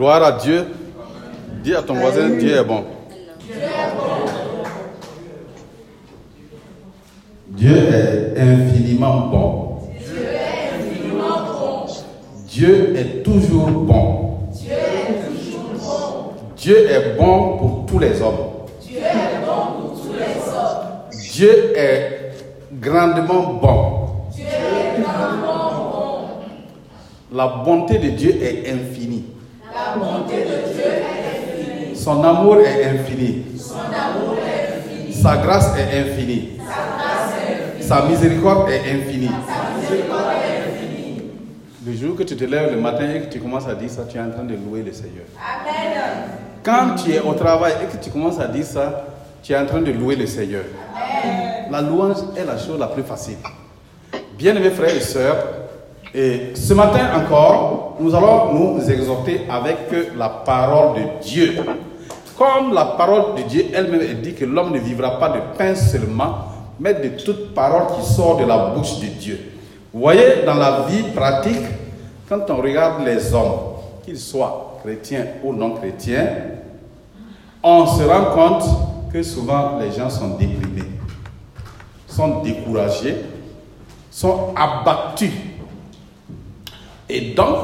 Gloire à Dieu. Dis à ton voisin, Dieu est bon. Dieu est infiniment bon. Dieu est infiniment bon. Dieu est toujours bon. Dieu est toujours bon. Dieu est bon pour tous les hommes. Dieu est bon pour tous les hommes. Dieu est grandement bon. Dieu est grandement bon. La bonté de Dieu est infinie. Son amour est infini. Sa grâce est infinie. Sa miséricorde est infinie. Le jour que tu te lèves le matin et que tu commences à dire ça, tu es en train de louer le Seigneur. Amen. Quand tu es au travail et que tu commences à dire ça, tu es en train de louer le Seigneur. La louange est la chose la plus facile. Bien-aimés frères et sœurs, et ce matin encore, nous allons nous exhorter avec la parole de Dieu. Comme la parole de Dieu elle-même dit que l'homme ne vivra pas de pain seulement, mais de toute parole qui sort de la bouche de Dieu. Vous voyez, dans la vie pratique, quand on regarde les hommes, qu'ils soient chrétiens ou non chrétiens, on se rend compte que souvent les gens sont déprimés, sont découragés, sont abattus. Et donc,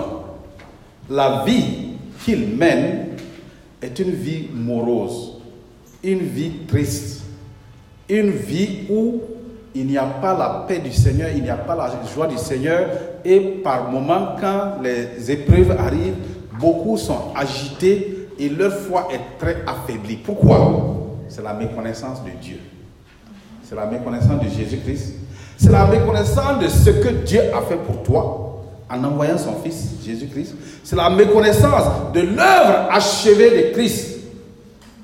la vie qu'ils mènent est une vie morose, une vie triste, une vie où il n'y a pas la paix du Seigneur, il n'y a pas la joie du Seigneur. Et par moments, quand les épreuves arrivent, beaucoup sont agités et leur foi est très affaiblie. Pourquoi? C'est la méconnaissance de Dieu. C'est la méconnaissance de Jésus-Christ. C'est la méconnaissance de ce que Dieu a fait pour toi en envoyant son Fils, Jésus-Christ. C'est la méconnaissance de l'œuvre achevée de Christ.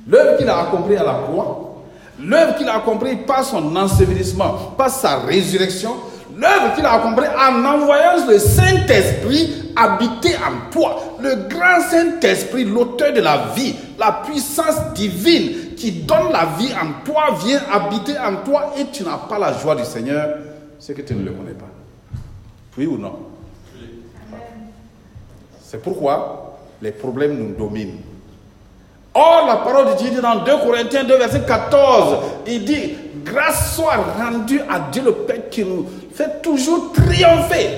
L'œuvre qu'il a accomplie à la croix. L'œuvre qu'il a accomplie par son ensevelissement, par sa résurrection. L'œuvre qu'il a accomplie en envoyant le Saint-Esprit habiter en toi. Le grand Saint-Esprit, l'auteur de la vie, la puissance divine qui donne la vie en toi, vient habiter en toi et tu n'as pas la joie du Seigneur, c'est que tu ne le connais pas. Oui ou non? C'est pourquoi les problèmes nous dominent. Or, la parole de Dieu dit dans 2 Corinthiens 2, verset 14, il dit, grâce soit rendue à Dieu le Père qui nous fait toujours triompher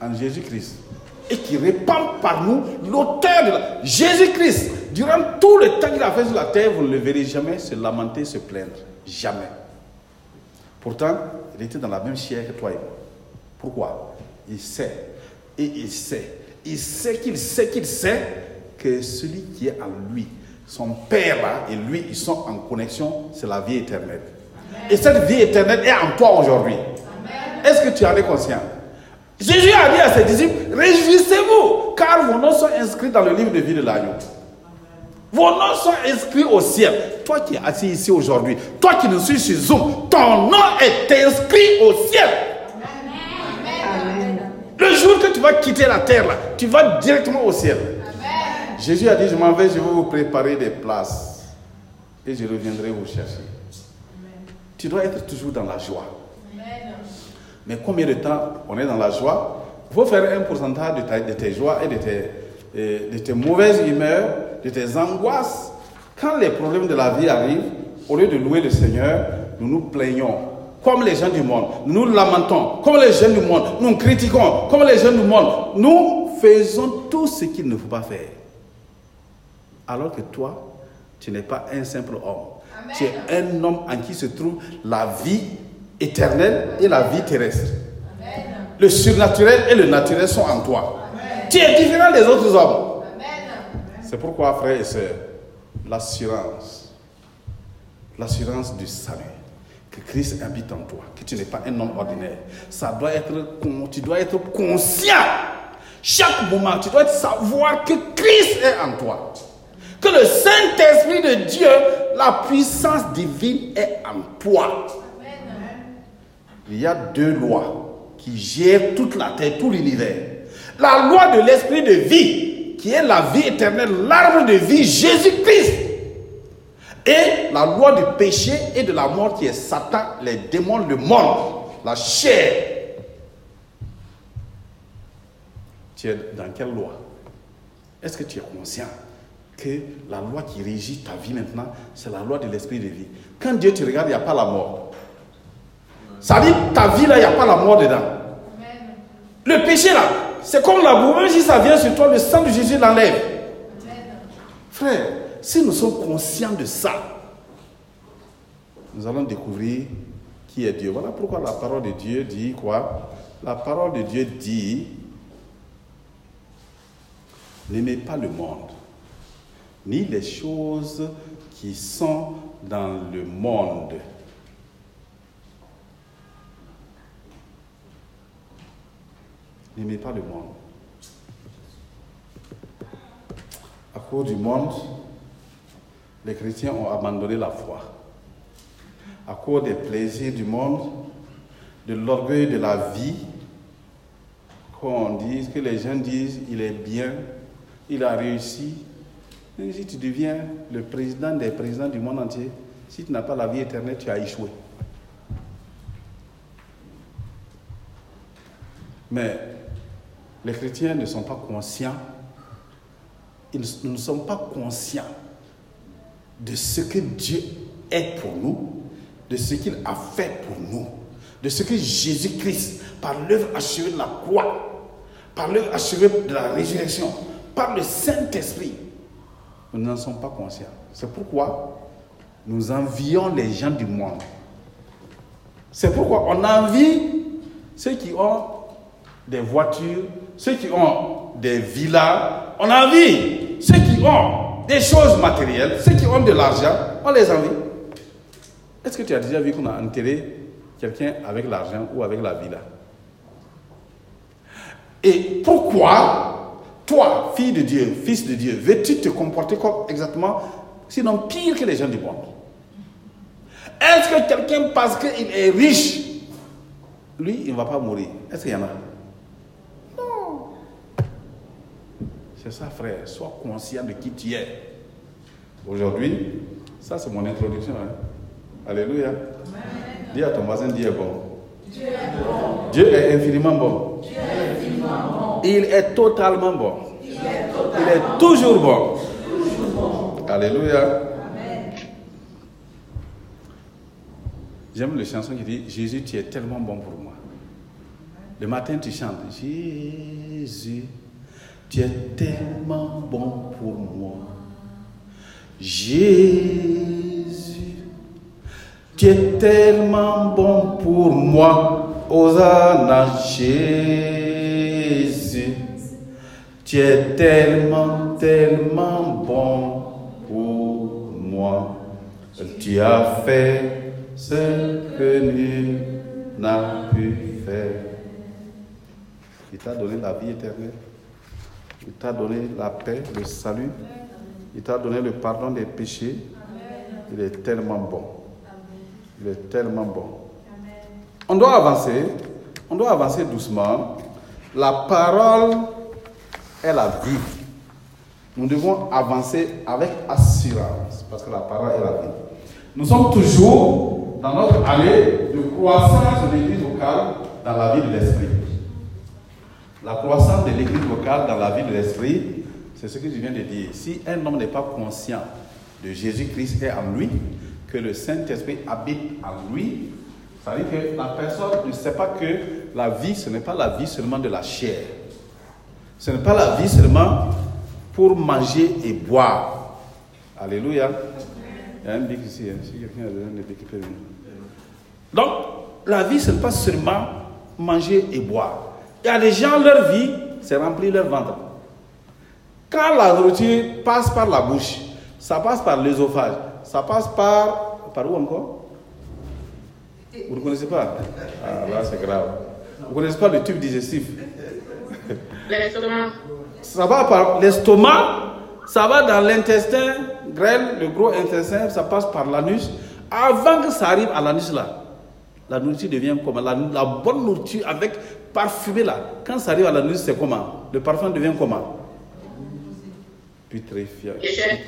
en Jésus-Christ et qui répand par nous l'auteur de. Jésus-Christ, durant tout le temps qu'il a fait sur la terre, vous ne le verrez jamais se lamenter, se plaindre. Jamais. Pourtant, il était dans la même chair que toi et moi. Pourquoi? Il sait. Et il sait. Il sait qu'il sait qu'il sait que celui qui est en lui, son Père et lui, ils sont en connexion, c'est la vie éternelle. Et cette vie éternelle est en toi aujourd'hui. Est-ce que tu en es conscient? Jésus a dit à ses disciples, réjouissez-vous, car vos noms sont inscrits dans le livre de vie de l'agneau. Vos noms sont inscrits au ciel. Toi qui es assis ici aujourd'hui, toi qui nous suis sur Zoom, ton nom est inscrit au ciel. Le jour que tu vas quitter la terre, là, tu vas directement au ciel. Jésus a dit, je m'en vais, je vais vous préparer des places. Et je reviendrai vous chercher. Tu dois être toujours dans la joie. Mais combien de temps on est dans la joie? Il faut faire un pourcentage de, ta- de tes joies et de tes, euh, de tes mauvaises humeurs, de tes angoisses. Quand les problèmes de la vie arrivent, au lieu de louer le Seigneur, nous nous plaignons. Comme les gens du monde, nous lamentons. Comme les gens du monde, nous critiquons. Comme les gens du monde, nous faisons tout ce qu'il ne faut pas faire. Alors que toi, tu n'es pas un simple homme. Tu es un homme en qui se trouve la vie éternelle et la vie terrestre. Le surnaturel et le naturel sont en toi. Tu es différent des autres hommes. C'est pourquoi, frères et sœurs, l'assurance, l'assurance du salut, que Christ habite en toi, que tu n'es pas un homme ordinaire, ça doit être, tu dois être conscient. Chaque moment, tu dois savoir que Christ est en toi. Que le Saint-Esprit de Dieu, la puissance divine est en toi. Il y a deux lois qui gèrent toute la terre, tout l'univers. La loi de l'esprit de vie, qui est la vie éternelle, l'arbre de vie, Jésus-Christ. Et la loi du péché et de la mort, qui est Satan, les démons, le monde, la chair. Tu es dans quelle loi? Est-ce que tu es conscient que la loi qui régit ta vie maintenant, c'est la loi de l'esprit de vie? Quand Dieu te regarde, il n'y a pas la mort. Ça dit, ta vie là, il n'y a pas la mort dedans. Le péché là, c'est comme la boue. Si ça vient sur toi, le sang de Jésus l'enlève. Frère, si nous sommes conscients de ça, nous allons découvrir qui est Dieu. Voilà pourquoi la parole de Dieu dit quoi? La parole de Dieu dit N'aimez pas le monde, ni les choses qui sont dans le monde. N'aimez pas le monde. À cause du monde, les chrétiens ont abandonné la foi. À cause des plaisirs du monde, de l'orgueil de la vie, qu'on dise, que les gens disent, il est bien, il a réussi. Si tu deviens le président des présidents du monde entier, si tu n'as pas la vie éternelle, tu as échoué. Mais les chrétiens ne sont pas conscients, ils ne sont pas conscients de ce que Dieu est pour nous, de ce qu'il a fait pour nous, de ce que Jésus-Christ, par l'œuvre achevée de la croix, par l'œuvre achevée de la résurrection, par le Saint-Esprit, nous n'en sommes pas conscients. C'est pourquoi nous envions les gens du monde. C'est pourquoi on envie ceux qui ont des voitures, ceux qui ont des villas, on envie ceux qui ont des choses matérielles, ceux qui ont de l'argent, on les envie. Est-ce que tu as déjà vu qu'on a enterré quelqu'un avec l'argent ou avec la villa Et pourquoi, toi, fille de Dieu, fils de Dieu, veux-tu te comporter comme exactement, sinon pire que les gens du monde? Est-ce que quelqu'un, parce qu'il est riche, lui, il ne va pas mourir? Est-ce qu'il y en a? C'est ça, frère. Sois conscient de qui tu es. Aujourd'hui, ça c'est mon introduction. hein. Alléluia. Dis à ton voisin, Dieu est bon. Dieu est infiniment bon. Il est totalement bon. Il est toujours bon. Alléluia. J'aime le chanson qui dit Jésus, tu es tellement bon pour moi. Le matin, tu chantes Jésus, tu es tellement bon pour moi. Jésus, tu es tellement bon pour moi. Hosanna, Jésus, tu es tellement, tellement bon pour moi. Tu as fait ce que nul n'a pu faire. Il t'a donné la vie éternelle. Il t'a donné la paix, le salut. Il t'a donné le pardon des péchés. Il est tellement bon. Il est tellement bon. On doit avancer. On doit avancer doucement. La parole est la vie. Nous devons avancer avec assurance parce que la parole est la vie. Nous sommes toujours dans notre allée de croissance de l'église locale dans la vie de l'esprit. La croissance de l'église locale dans la vie de l'esprit, c'est ce que je viens de dire. Si un homme n'est pas conscient de Jésus-Christ est en lui, que le Saint-Esprit habite en lui, ça veut dire que la personne ne sait pas que la vie, ce n'est pas la vie seulement de la chair. Ce n'est pas la vie seulement pour manger et boire. Alléluia. Donc, la vie, ce n'est pas seulement manger et boire. Il y a des gens, leur vie, c'est remplir leur ventre. Quand la nourriture passe par la bouche, ça passe par l'œsophage, ça passe par. Par où encore? Vous ne connaissez pas? Ah, là, c'est grave. Vous ne connaissez pas le tube digestif? L'estomac. Ça va par l'estomac, ça va dans l'intestin grêle, le gros intestin, ça passe par l'anus. Avant que ça arrive à l'anus là, la nourriture devient comment la, la bonne nourriture avec parfumé là, quand ça arrive à l'anus, c'est comment? Le parfum devient comment? Putréfiant. Déchet.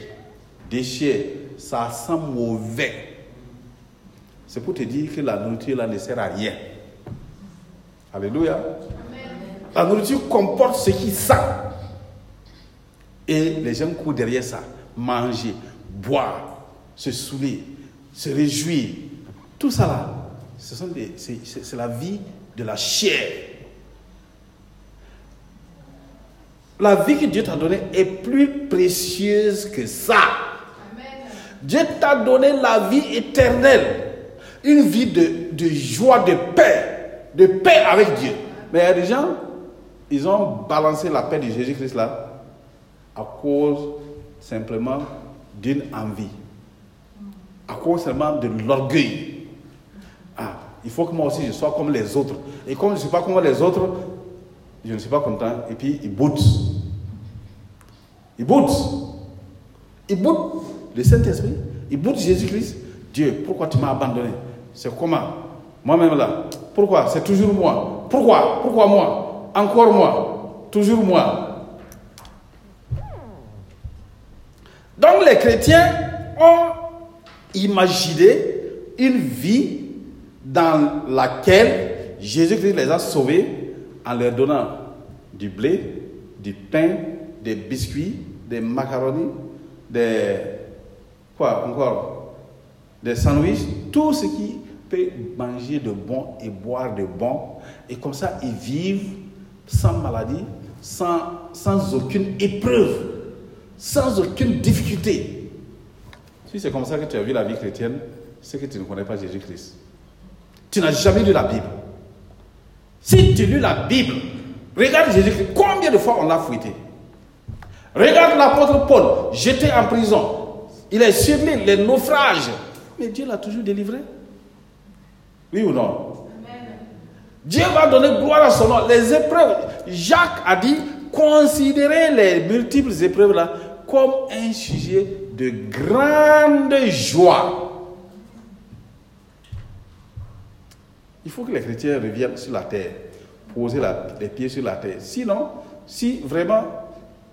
Déchet, ça sent mauvais. C'est pour te dire que la nourriture là ne sert à rien. Alléluia. La nourriture comporte ce qui sent. Et les gens courent derrière ça. Manger, boire, se saouler, se réjouir. Tout ça là, c'est la vie de la chair. La vie que Dieu t'a donnée est plus précieuse que ça. Dieu t'a donné la vie éternelle. Une vie de, de joie, de paix. De paix avec Dieu. Mais il y a des gens, ils ont balancé la paix de Jésus-Christ là à cause simplement d'une envie. À cause seulement de l'orgueil. Ah, il faut que moi aussi je sois comme les autres. Et comme je ne suis pas comme les autres, je ne suis pas content. Et puis ils boutent. Ils boutent. Ils boutent le Saint-Esprit. Ils boutent Jésus-Christ. Dieu, pourquoi tu m'as abandonné? C'est comment? Moi-même là. Pourquoi? C'est toujours moi. Pourquoi? Pourquoi moi? Encore moi. Toujours moi. Donc les chrétiens ont imaginé une vie dans laquelle Jésus-Christ les a sauvés en leur donnant du blé, du pain, des biscuits, des macaronis, des quoi encore, des sandwichs, tout ce qui peut manger de bon et boire de bon. Et comme ça, ils vivent sans maladie, sans, sans aucune épreuve, sans aucune difficulté. Si c'est comme ça que tu as vu la vie chrétienne, c'est que tu ne connais pas Jésus-Christ. Tu n'as jamais lu la Bible. Si tu lis la Bible, regarde Jésus-Christ, combien de fois on l'a fouetté? Regarde l'apôtre Paul, jeté en prison. Il est surné les naufrages. Mais Dieu l'a toujours délivré. Oui ou non? Dieu va donner gloire à son nom. Les épreuves, Jacques a dit, considérez les multiples épreuves là comme un sujet de grande joie. Il faut que les chrétiens reviennent sur la terre, poser la- les pieds sur la terre. Sinon, si vraiment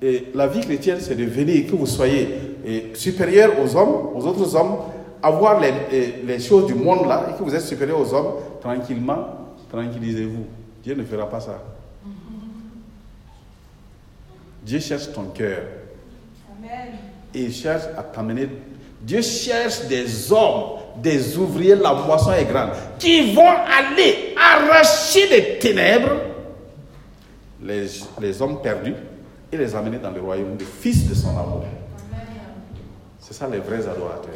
la vie chrétienne, c'est de venir, que vous soyez eh, supérieur aux hommes, aux autres hommes, avoir les, eh, les choses du monde là, et que vous êtes supérieur aux hommes, tranquillement, tranquillisez-vous. Dieu ne fera pas ça. Dieu cherche ton cœur. Et il cherche à t'amener. Dieu cherche des hommes, des ouvriers, la moisson est grande, qui vont aller arracher des ténèbres les, les hommes perdus et les amener dans le royaume du Fils de son amour. C'est ça les vrais adorateurs.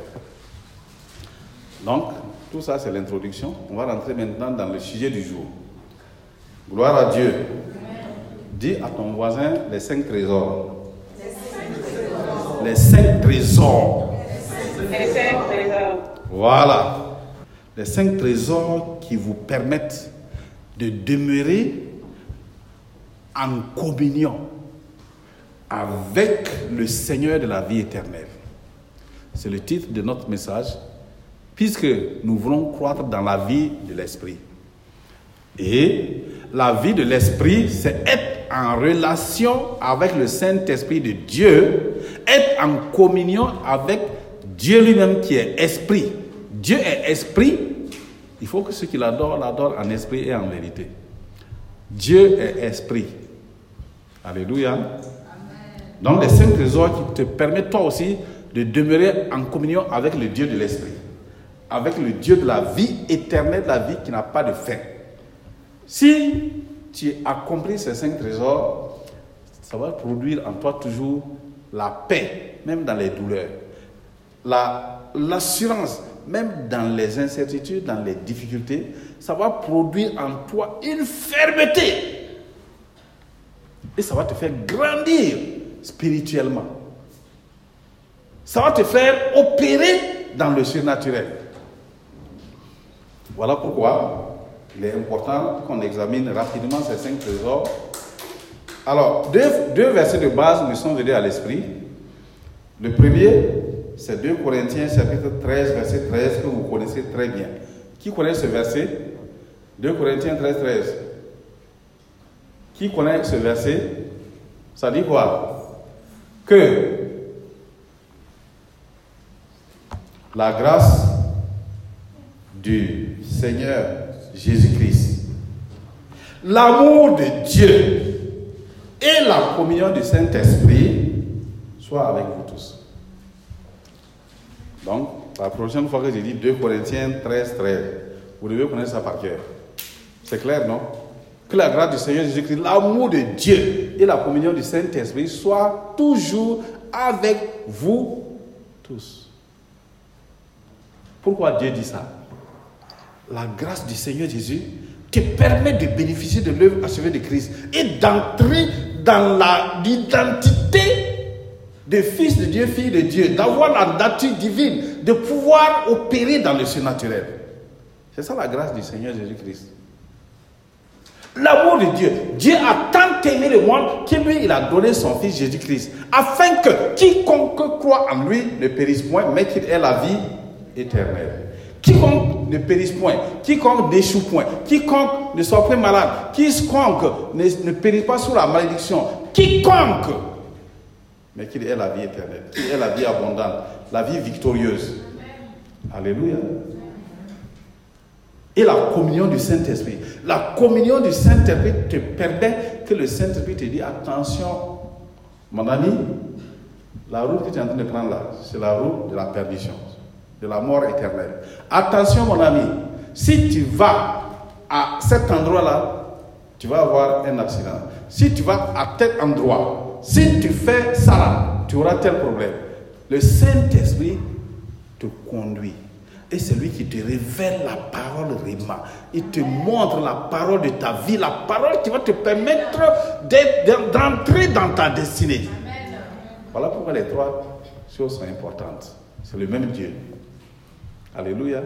Donc, tout ça c'est l'introduction. On va rentrer maintenant dans le sujet du jour. Gloire à Dieu. Dis à ton voisin les cinq trésors. Les cinq trésors. Les cinq trésors. Voilà. Les cinq trésors qui vous permettent de demeurer en communion avec le Seigneur de la vie éternelle. C'est le titre de notre message, puisque nous voulons croître dans la vie de l'Esprit. Et la vie de l'Esprit, c'est être en relation avec le Saint-Esprit de Dieu, être en communion avec Dieu lui-même qui est Esprit. Dieu est Esprit. Il faut que ceux qui l'adorent l'adorent en esprit et en vérité. Dieu est Esprit. Alléluia. Donc les cinq trésors qui te permettent toi aussi de demeurer en communion avec le Dieu de l'Esprit, avec le Dieu de la vie éternelle, la vie qui n'a pas de fin. Si tu as compris ces cinq trésors, ça va produire en toi toujours la paix, même dans les douleurs, la- l'assurance, même dans les incertitudes, dans les difficultés. Ça va produire en toi une fermeté. Et ça va te faire grandir spirituellement. Ça va te faire opérer dans le surnaturel. Voilà pourquoi il est important qu'on examine rapidement ces cinq trésors. Alors, deux, deux versets de base me sont venus à l'esprit. Le premier, c'est 2 Corinthiens chapitre 13, verset 13, que vous connaissez très bien. Qui connaît ce verset? 2 Corinthiens 13, 13. Qui connaît ce verset? Ça dit quoi? Que la grâce du Seigneur Jésus-Christ, l'amour de Dieu et la communion du Saint-Esprit soit avec vous tous. Donc, la prochaine fois que j'ai dit 2 Corinthiens 13, 13, vous devez connaître ça par cœur. C'est clair, non? Que la grâce du Seigneur Jésus-Christ, l'amour de Dieu et la communion du Saint-Esprit soient toujours avec vous tous. Pourquoi Dieu dit ça? La grâce du Seigneur Jésus te permet de bénéficier de l'œuvre achevée de Christ et d'entrer dans l'identité de fils de Dieu, fille de Dieu, d'avoir la nature divine, de pouvoir opérer dans le surnaturel. C'est ça la grâce du Seigneur Jésus-Christ. L'amour de Dieu. Dieu a tant aimé le monde qu'il lui, il a donné son Fils Jésus-Christ, afin que quiconque croit en lui ne périsse point, mais qu'il ait la vie éternelle. Quiconque ne périsse point, quiconque n'échoue point, quiconque ne soit point malade, quiconque ne, ne périsse pas sous la malédiction, quiconque, mais qu'il ait la vie éternelle, qu'il ait la vie abondante, la vie victorieuse. Alléluia et la communion du Saint-Esprit. La communion du Saint-Esprit te permet que le Saint-Esprit te dit attention, mon ami, la route que tu es en train de prendre là, c'est la route de la perdition, de la mort éternelle. Attention, mon ami, si tu vas à cet endroit-là, tu vas avoir un accident. Si tu vas à tel endroit, si tu fais ça là, tu auras tel problème. Le Saint-Esprit te conduit. Et c'est lui qui te révèle la parole Rima. Il te montre la parole de ta vie, la parole qui va te permettre d'entrer dans ta destinée. Voilà pourquoi les trois choses sont importantes. C'est le même Dieu. Alléluia.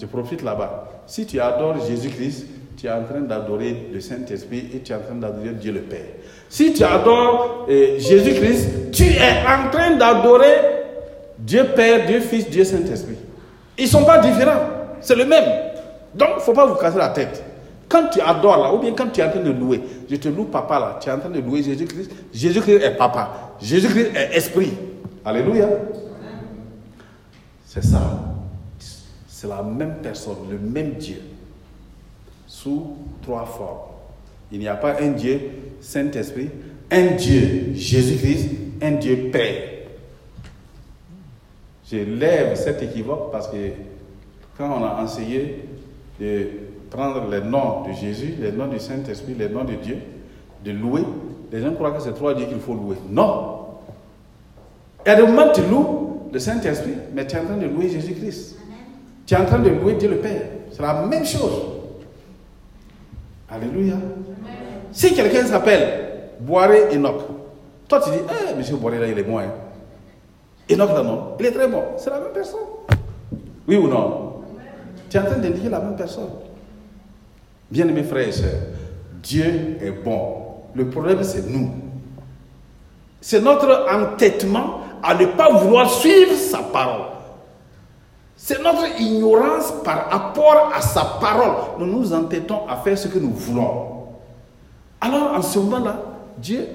Je profite là-bas. Si tu adores Jésus-Christ, tu es en train d'adorer le Saint-Esprit et tu es en train d'adorer Dieu le Père. Si tu adores euh, Jésus-Christ, tu es en train d'adorer Dieu Père, Dieu Fils, Dieu Saint-Esprit. Ils ne sont pas différents. C'est le même. Donc, il ne faut pas vous casser la tête. Quand tu adores là, ou bien quand tu es en train de louer, je te loue papa là, tu es en train de louer Jésus-Christ. Jésus-Christ est papa. Jésus-Christ est esprit. Alléluia. C'est ça. C'est la même personne, le même Dieu, sous trois formes. Il n'y a pas un Dieu Saint-Esprit, un Dieu Jésus-Christ, un Dieu Père. Je lève cet équivoque parce que quand on a enseigné de prendre les noms de Jésus, les noms du Saint-Esprit, les noms de Dieu, de louer, les gens croient que c'est trois dieux qu'il faut louer. Non. Des moments où tu loues le Saint-Esprit, mais tu es en train de louer Jésus-Christ. Tu es en train de louer Dieu le Père. C'est la même chose. Alléluia. Si quelqu'un s'appelle Boiré Enoch, toi tu dis, eh, monsieur Boiré là, il est bon. Hein. Enoch là, non, il est très bon. C'est la même personne. Oui ou non? Tu es en train d'indiquer la même personne. Bien-aimés frères et sœurs, Dieu est bon. Le problème, c'est nous. C'est notre entêtement à ne pas vouloir suivre sa parole. C'est notre ignorance par rapport à sa parole. Nous nous entêtons à faire ce que nous voulons. Alors, en ce moment-là, Dieu,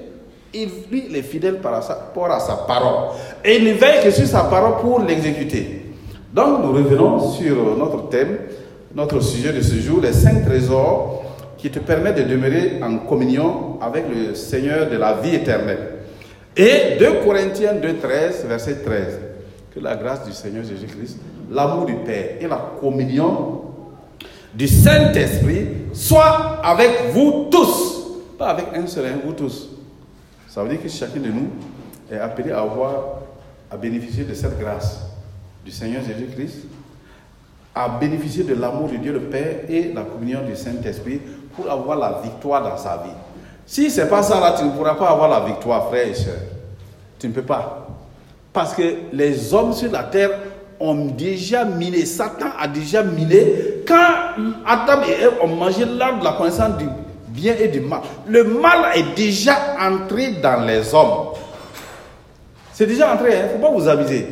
il, lui, il est fidèle par rapport à sa parole. Et il veille que sur sa parole pour l'exécuter. Donc, nous revenons sur notre thème, notre sujet de ce jour, les cinq trésors qui te permettent de demeurer en communion avec le Seigneur de la vie éternelle. Et 2 Corinthiens 2, 13, verset 13. Que la grâce du Seigneur Jésus-Christ, l'amour du Père et la communion du Saint-Esprit soient avec vous tous. Pas avec un seul, hein, vous tous. Ça veut dire que chacun de nous est appelé à avoir, à bénéficier de cette grâce du Seigneur Jésus-Christ, à bénéficier de l'amour de Dieu le Père et la communion du Saint-Esprit pour avoir la victoire dans sa vie. Si ce n'est pas ça, tu ne pourras pas avoir la victoire, frère et soeur. Tu ne peux pas. Parce que les hommes sur la terre ont déjà miné, Satan a déjà miné. Quand Adam et Ève ont mangé l'arbre de la connaissance du bien et du mal, le mal est déjà entré dans les hommes. C'est déjà entré, il ne faut pas vous aviser.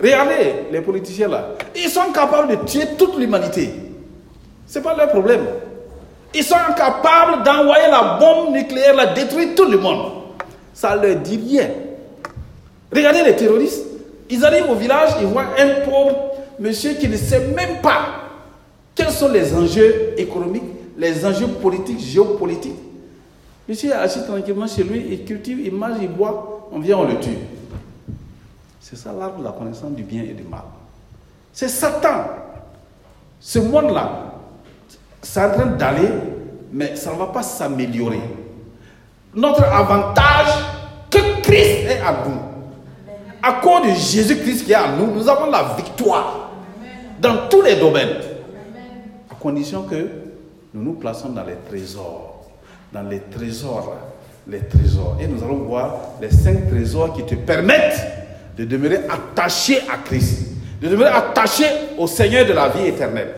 Regardez les politiciens là. Ils sont capables de tuer toute l'humanité. Ce n'est pas leur problème. Ils sont capables d'envoyer la bombe nucléaire, la détruire tout le monde. Ça ne leur dit rien. Regardez les terroristes. Ils arrivent au village, ils voient un pauvre monsieur qui ne sait même pas quels sont les enjeux économiques, les enjeux politiques, géopolitiques. Monsieur est assis tranquillement chez lui, il cultive, il mange, il boit, on vient, on le tue. C'est ça l'arbre de la connaissance du bien et du mal. C'est Satan. Ce monde-là, c'est en train d'aller, mais ça ne va pas s'améliorer. Notre avantage, que Christ est à nous. À cause de Jésus-Christ qui est à nous, nous avons la victoire dans tous les domaines. À condition que nous nous plaçons dans les trésors. Dans les trésors, les trésors. Et nous allons voir les cinq trésors qui te permettent de demeurer attaché à Christ, de demeurer attaché au Seigneur de la vie éternelle.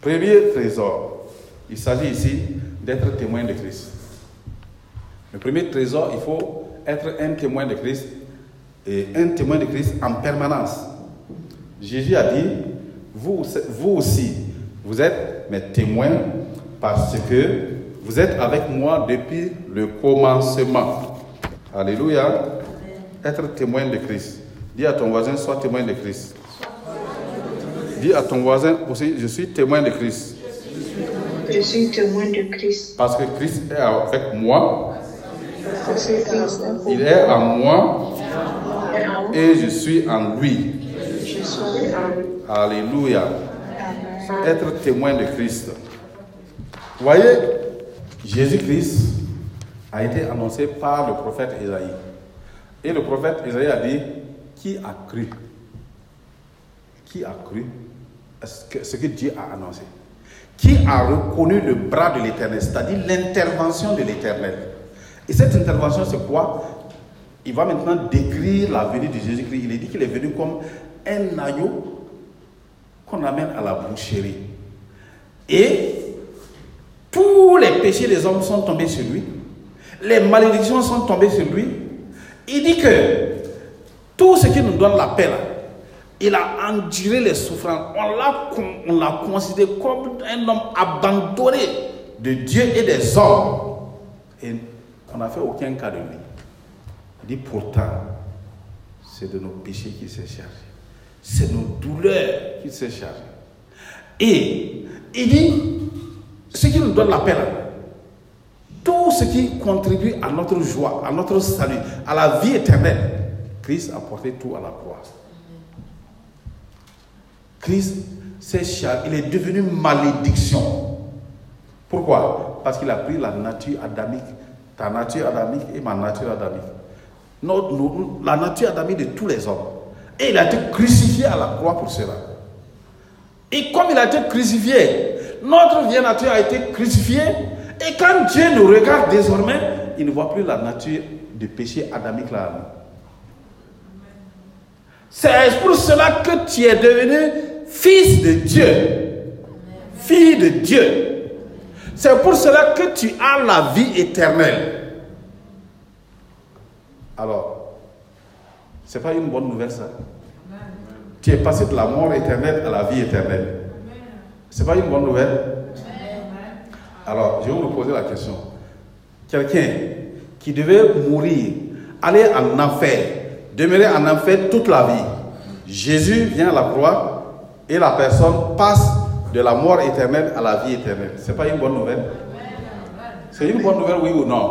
Premier trésor, il s'agit ici d'être témoin de Christ. Le premier trésor, il faut être un témoin de Christ et un témoin de Christ en permanence. Jésus a dit, vous, vous aussi, vous êtes mes témoins parce que vous êtes avec moi depuis le commencement. Alléluia. Être témoin de Christ. Dis à ton voisin, sois témoin de Christ. Dis à ton voisin aussi, je suis témoin de Christ. Je suis témoin de Christ. Parce que Christ est avec moi, il est en moi et. Je suis en lui. Alléluia. Être témoin de Christ. Vous voyez, Jésus-Christ a été annoncé par le prophète Isaïe. Et le prophète Isaïe a dit, qui a cru? Qui a cru? Ce que Dieu a annoncé Qui a reconnu le bras de l'Éternel, c'est-à-dire l'intervention de l'Éternel Et cette intervention, c'est quoi? Il va maintenant décrire la venue de Jésus-Christ. Il est dit qu'il est venu comme un agneau qu'on amène à la boucherie. Et tous les péchés des hommes sont tombés sur lui. Les malédictions sont tombées sur lui. Il dit que tout ce qui nous donne la paix, il a enduré les souffrances. On l'a, con- on l'a considéré comme un homme abandonné de Dieu et des hommes. Et on n'a fait aucun cas de lui. Il dit pourtant, c'est de nos péchés qu'il s'est chargé. C'est nos douleurs qu'il s'est chargé. Et il dit, ce qui nous donne la là, tout ce qui contribue à notre joie, à notre salut, à la vie éternelle, Christ a porté tout à la croix. Christ s'est chargé, il est devenu malédiction. Pourquoi? Parce qu'il a pris la nature adamique, ta nature adamique et ma nature adamique. La nature adamique de tous les hommes. Et il a été crucifié à la croix pour cela. Et comme il a été crucifié, notre vieille nature a été crucifiée. Et quand Dieu nous regarde désormais, il ne voit plus la nature du péché adamique là. C'est pour cela que tu es devenu fils de Dieu. Fille de Dieu. C'est pour cela que tu as la vie éternelle. Alors, c'est pas une bonne nouvelle ça. Tu es passé de la mort éternelle à la vie éternelle. C'est pas une bonne nouvelle. Alors, je vais vous poser la question. Quelqu'un qui devait mourir, aller en enfer, demeurer en enfer toute la vie. Jésus vient à la croix et la personne passe de la mort éternelle à la vie éternelle. C'est pas une bonne nouvelle. C'est une bonne nouvelle, oui ou non?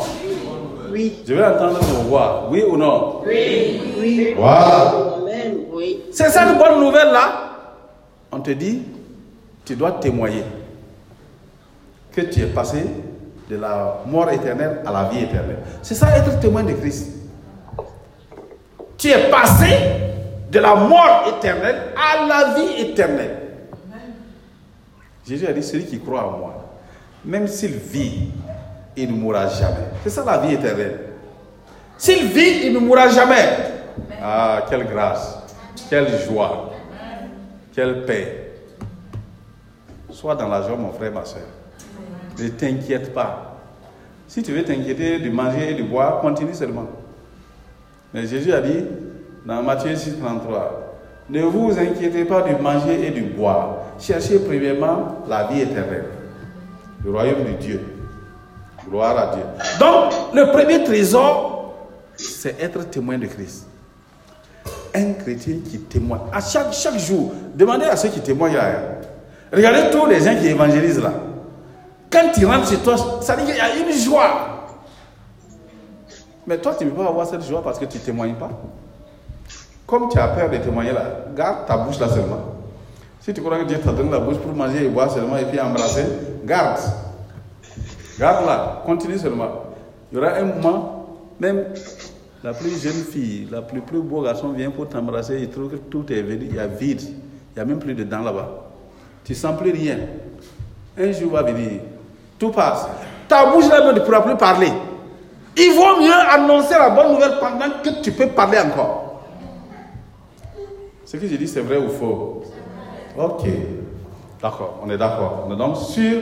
Oui. Je vais entendre vos voix, oui ou non? Oui. Voilà. Amen. Oui. C'est cette bonne nouvelle-là. On te dit, tu dois témoigner que tu es passé de la mort éternelle à la vie éternelle. C'est ça être témoin de Christ. Tu es passé de la mort éternelle à la vie éternelle. Jésus a dit, celui qui croit en moi, même s'il vit, il ne mourra jamais. C'est ça la vie éternelle. S'il vit, il ne mourra jamais. Ah, quelle grâce, quelle joie, quelle paix. Sois dans la joie, mon frère, ma soeur. Ne t'inquiète pas. Si tu veux t'inquiéter de manger et de boire, continue seulement. Mais Jésus a dit dans Matthieu 6, 33, ne vous inquiétez pas du manger et du boire. Cherchez premièrement la vie éternelle, le royaume de Dieu. Gloire à Dieu. Donc, le premier trésor, c'est être témoin de Christ. Un chrétien qui témoigne. À chaque, chaque jour, demandez à ceux qui témoignent hein. Regardez tous les gens qui évangélisent là. Quand tu rentres chez toi, ça dit qu'il y a une joie. Mais toi, tu ne peux pas avoir cette joie parce que tu ne témoignes pas. comme tu as peur de témoigner là, garde ta bouche là seulement. Si tu crois que Dieu t'a donné la bouche pour manger et boire seulement et puis embrasser, garde. Garde là, continue seulement. Il y aura un moment, même la plus jeune fille, la plus, plus beau garçon vient pour t'embrasser, il trouve que tout est vide, il y a vide, il n'y a même plus de dents là-bas. Tu sens plus rien. Un jour va venir, tout passe. Ta bouche là, ne pourras plus parler. Il vaut mieux annoncer la bonne nouvelle pendant que tu peux parler encore. Ce que je dis, c'est vrai ou faux? Ok. D'accord, on est d'accord. On est donc sur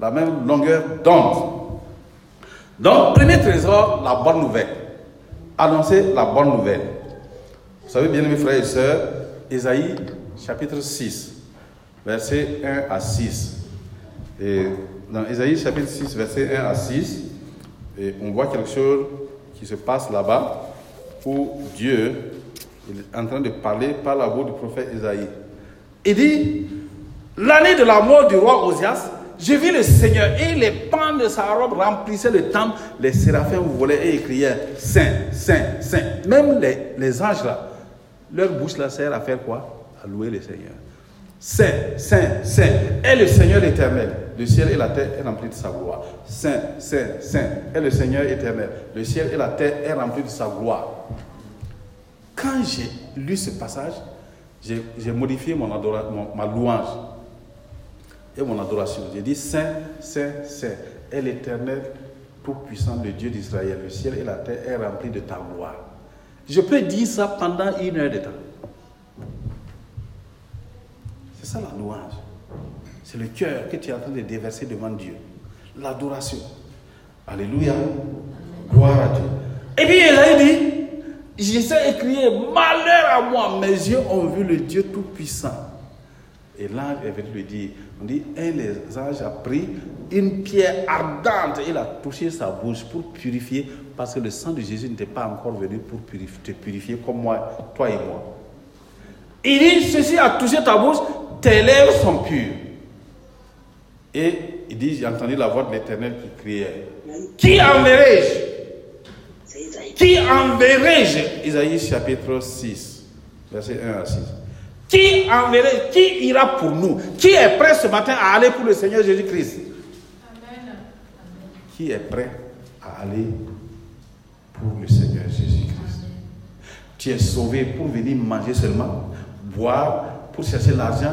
la même longueur d'onde. Donc, premier trésor, la bonne nouvelle. Annoncer la bonne nouvelle. Vous savez bien, mes frères et sœurs, Ésaïe chapitre 6, versets 1 à 6. Et dans Ésaïe chapitre 6, versets 1 à 6, et on voit quelque chose qui se passe là-bas où Dieu est en train de parler par la voix du prophète Ésaïe. Il dit, l'année de la mort du roi Osias, je vis le Seigneur et les pans de sa robe remplissaient le temple. Les séraphins volaient et criaient Saint, Saint, Saint. Même les, les anges là, leur bouche là sert à faire quoi? À louer le Seigneur. Saint, Saint, Saint est le Seigneur éternel. Le ciel et la terre est rempli de sa gloire. Saint, Saint, Saint est le Seigneur éternel. Le ciel et la terre est rempli de sa gloire. Quand j'ai lu ce passage, j'ai j'ai modifié mon adora- mon- ma louange et mon adoration. J'ai dit Saint, Saint, Saint est l'éternel tout-puissant, le Dieu d'Israël. Le ciel et la terre est rempli de ta gloire. Je peux dire ça pendant une heure de temps. C'est ça la louange. C'est le cœur que tu es en train de déverser devant Dieu. L'adoration. Alléluia. Gloire à Dieu. Et puis il a dit, j'essaie de malheur à moi, mes yeux ont vu le Dieu Tout-Puissant. Et l'ange est venu lui dire, on dit, un des anges a pris une pierre ardente et il a touché sa bouche pour purifier, parce que le sang de Jésus n'était pas encore venu pour purifier, te purifier comme moi, toi et moi. Il dit, ceci a touché ta bouche, tes lèvres sont pures. Et il dit, j'ai entendu la voix de l'Éternel qui criait, qui enverrai-je? Qui enverrai-je? Isaïe chapitre 6, verset 1 à 6. Qui enverrai Qui ira pour nous? Qui est prêt ce matin à aller pour le Seigneur Jésus-Christ? Qui est prêt à aller pour le Seigneur Jésus-Christ? Tu es sauvé pour venir manger seulement, boire, pour chercher l'argent,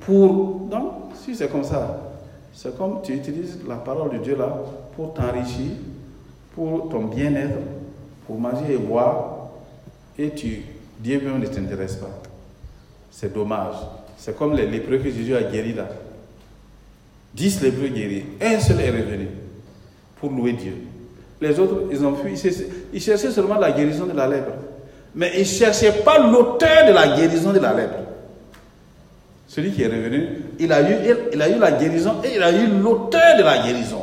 pour... Non, si c'est comme ça, c'est comme tu utilises la parole de Dieu là pour t'enrichir, pour ton bien-être, pour manger et boire, et tu, Dieu même ne t'intéresse pas. C'est dommage. C'est comme les lépreux que Jésus a guéris là. Dix lépreux guéris. Un seul est revenu pour louer Dieu. Les autres, ils ont fui. Ils cherchaient- seulement la guérison de la lèpre. Mais ils ne cherchaient pas l'auteur de la guérison de la lèpre. Celui qui est revenu, il a eu, il a eu la guérison et il a eu l'auteur de la guérison.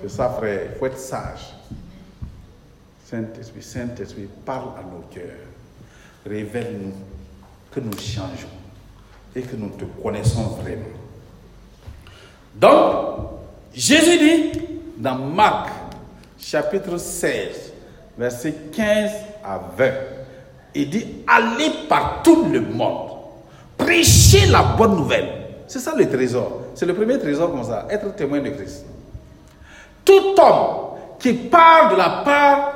C'est ça, frère. Il faut être sage. Saint-Esprit, Saint-Esprit, parle à nos cœurs. Révèle-nous que nous changeons et que nous te connaissons vraiment. Donc, Jésus dit dans Marc, chapitre 16, versets 15 à 20, il dit Allez par tout le monde, prêchez la bonne nouvelle. C'est ça le trésor. C'est le premier trésor comme ça, être témoin de Christ. Tout homme qui parle de la part,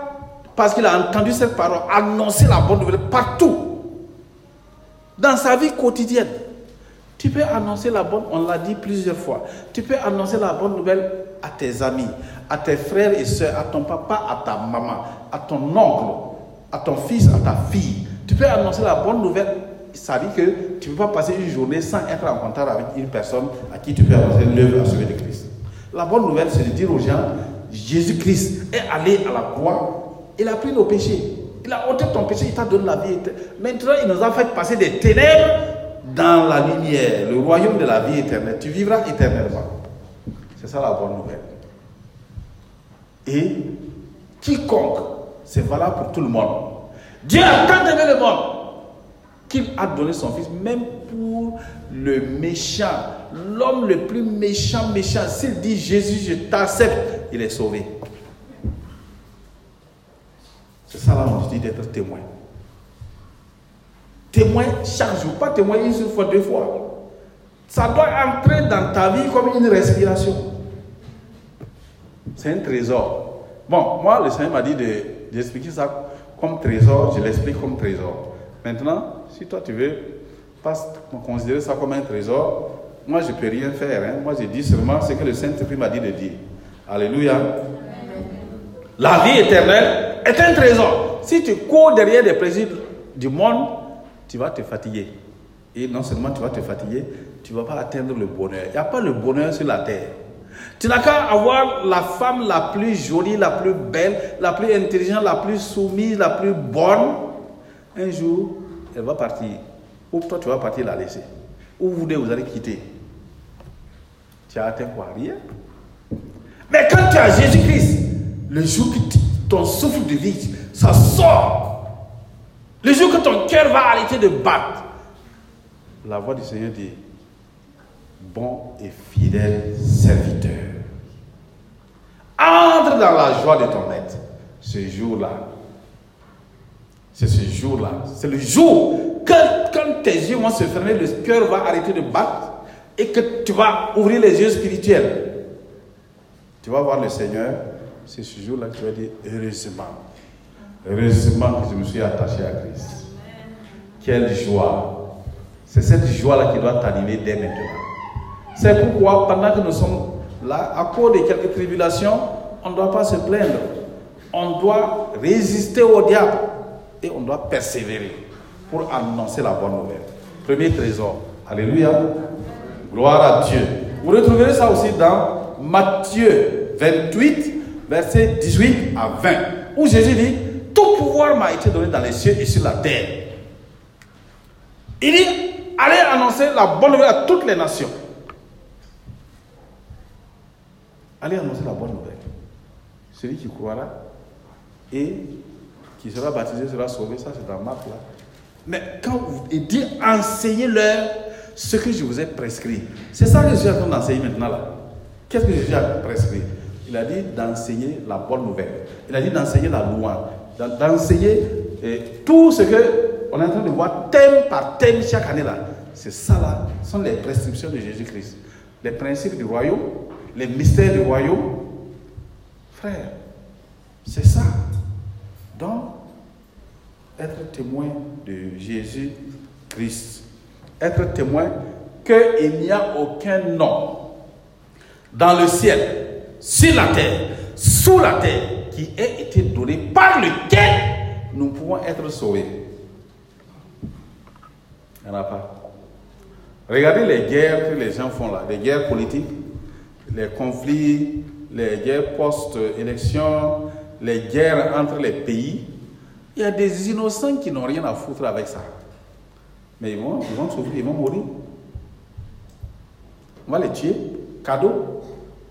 parce qu'il a entendu cette parole, annoncer la bonne nouvelle partout, dans sa vie quotidienne. Tu peux annoncer la bonne, on l'a dit plusieurs fois, tu peux annoncer la bonne nouvelle à tes amis, à tes frères et soeurs, à ton papa, à ta maman, à ton oncle, à ton fils, à ta fille. Tu peux annoncer la bonne nouvelle. Ça dit que tu ne peux pas passer une journée sans être en contact avec une personne à qui tu peux annoncer l'œuvre assumée de Christ. La bonne nouvelle, c'est de dire aux gens, Jésus-Christ est allé à la croix, il a pris nos péchés. Il a ôté ton péché, il t'a donné la vie. éternelle. Maintenant, il nous a fait passer des ténèbres dans la lumière, le royaume de la vie éternelle. Tu vivras éternellement. C'est ça la bonne nouvelle. Et quiconque, c'est valable pour tout le monde. Dieu a tant aimé le monde qu'il a donné son fils, même pour le méchant, l'homme le plus méchant, méchant. S'il dit Jésus, je t'accepte, il est sauvé. C'est ça là, dit d'être témoin. témoin chaque jour, pas témoin une fois, deux fois. Ça doit entrer dans ta vie comme une respiration. C'est un trésor. Bon, moi, le Seigneur m'a dit de- d'expliquer ça comme trésor, je l'explique comme trésor. Maintenant, si toi tu veux pas considérer ça comme un trésor, moi je ne peux rien faire. hein. Moi je dis seulement ce que le Saint-Esprit m'a dit de dire. Alléluia. La vie éternelle est un trésor. Si tu cours derrière des plaisirs du monde, tu vas te fatiguer. Et non seulement tu vas te fatiguer, tu ne vas pas atteindre le bonheur. Il n'y a pas le bonheur sur la terre. Tu n'as qu'à avoir la femme la plus jolie, la plus belle, la plus intelligente, la plus soumise, la plus bonne. Un jour, elle va partir. Ou toi, tu vas partir la laisser. Ou vous deux, vous allez quitter. Tu as atteint quoi? Rien. Mais quand tu as Jésus-Christ, le jour tu- ton souffle de vie, ça sort. Le jour que ton cœur va arrêter de battre, la voix du Seigneur dit, bon et fidèle serviteur, entre dans la joie de ton maître. Ce jour-là, c'est ce jour-là, c'est le jour que quand tes yeux vont se fermer, le cœur va arrêter de battre et que tu vas ouvrir les yeux spirituels. Tu vas voir le Seigneur, c'est ce jour-là que tu vas dire heureusement, heureusement que je me suis attaché à Christ. Quelle joie! C'est cette joie-là qui doit t'animer dès maintenant. C'est pourquoi, pendant que nous sommes là, à cause de quelques tribulations, on ne doit pas se plaindre. On doit résister au diable et on doit persévérer pour annoncer la bonne nouvelle. Premier trésor. Alléluia. Gloire à Dieu. Vous retrouverez ça aussi dans Matthieu 28, verset 18 à 20, où Jésus dit, tout pouvoir m'a été donné dans les cieux et sur la terre. Il dit, allez annoncer la bonne nouvelle à toutes les nations. Allez annoncer la bonne nouvelle. Celui qui croira et qui sera baptisé sera sauvé. Ça, c'est dans Marc là. Mais quand il dit enseignez-leur ce que je vous ai prescrit. C'est ça que je suis en train d'enseigner maintenant là. Qu'est-ce que Jésus a prescrit Il a dit d'enseigner la bonne nouvelle. Il a dit d'enseigner la loi. d'en- D'enseigner eh, tout ce que on est en train de voir thème par thème chaque année là. C'est ça là, ce sont les prescriptions de Jésus-Christ. Les principes du royaume, les mystères du royaume. Frère, c'est ça. Donc, être témoin de Jésus-Christ. Être témoin qu'il n'y a aucun nom dans le ciel, sur la terre, sous la terre, qui ait été donné par lequel nous pouvons être sauvés. Il n'y en a pas. Regardez les guerres que les gens font là, les guerres politiques, les conflits, les guerres post-élection, les guerres entre les pays. Il y a des innocents qui n'ont rien à foutre avec ça. Mais ils vont, ils vont souffrir, ils vont mourir. On va les tuer, cadeau.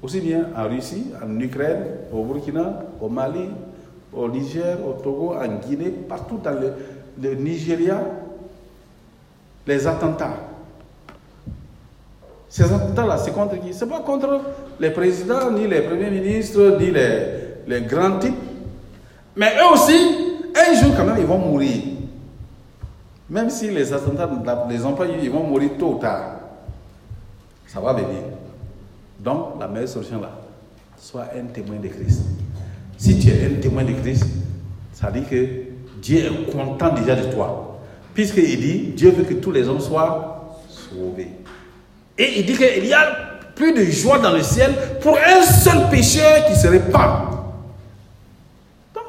Aussi bien en Russie, en Ukraine, au Burkina, au Mali, au Niger, au Togo, en Guinée, partout dans le, Nigeria, les attentats. Ces attentats-là, c'est contre qui? C'est pas contre les présidents, ni les premiers ministres, ni les, les grands types. Mais eux aussi, un jour quand même, ils vont mourir. Même si les attentats ne les ont pas eu, ils vont mourir tôt ou tard. Ça va venir. Donc, la meilleure solution là, sois un témoin de Christ. Si tu es un témoin de Christ, ça dit que Dieu est content déjà de toi. Puisqu'il dit, Dieu veut que tous les hommes soient sauvés. Et il dit qu'il y a plus de joie dans le ciel pour un seul pécheur qui se répand. Donc,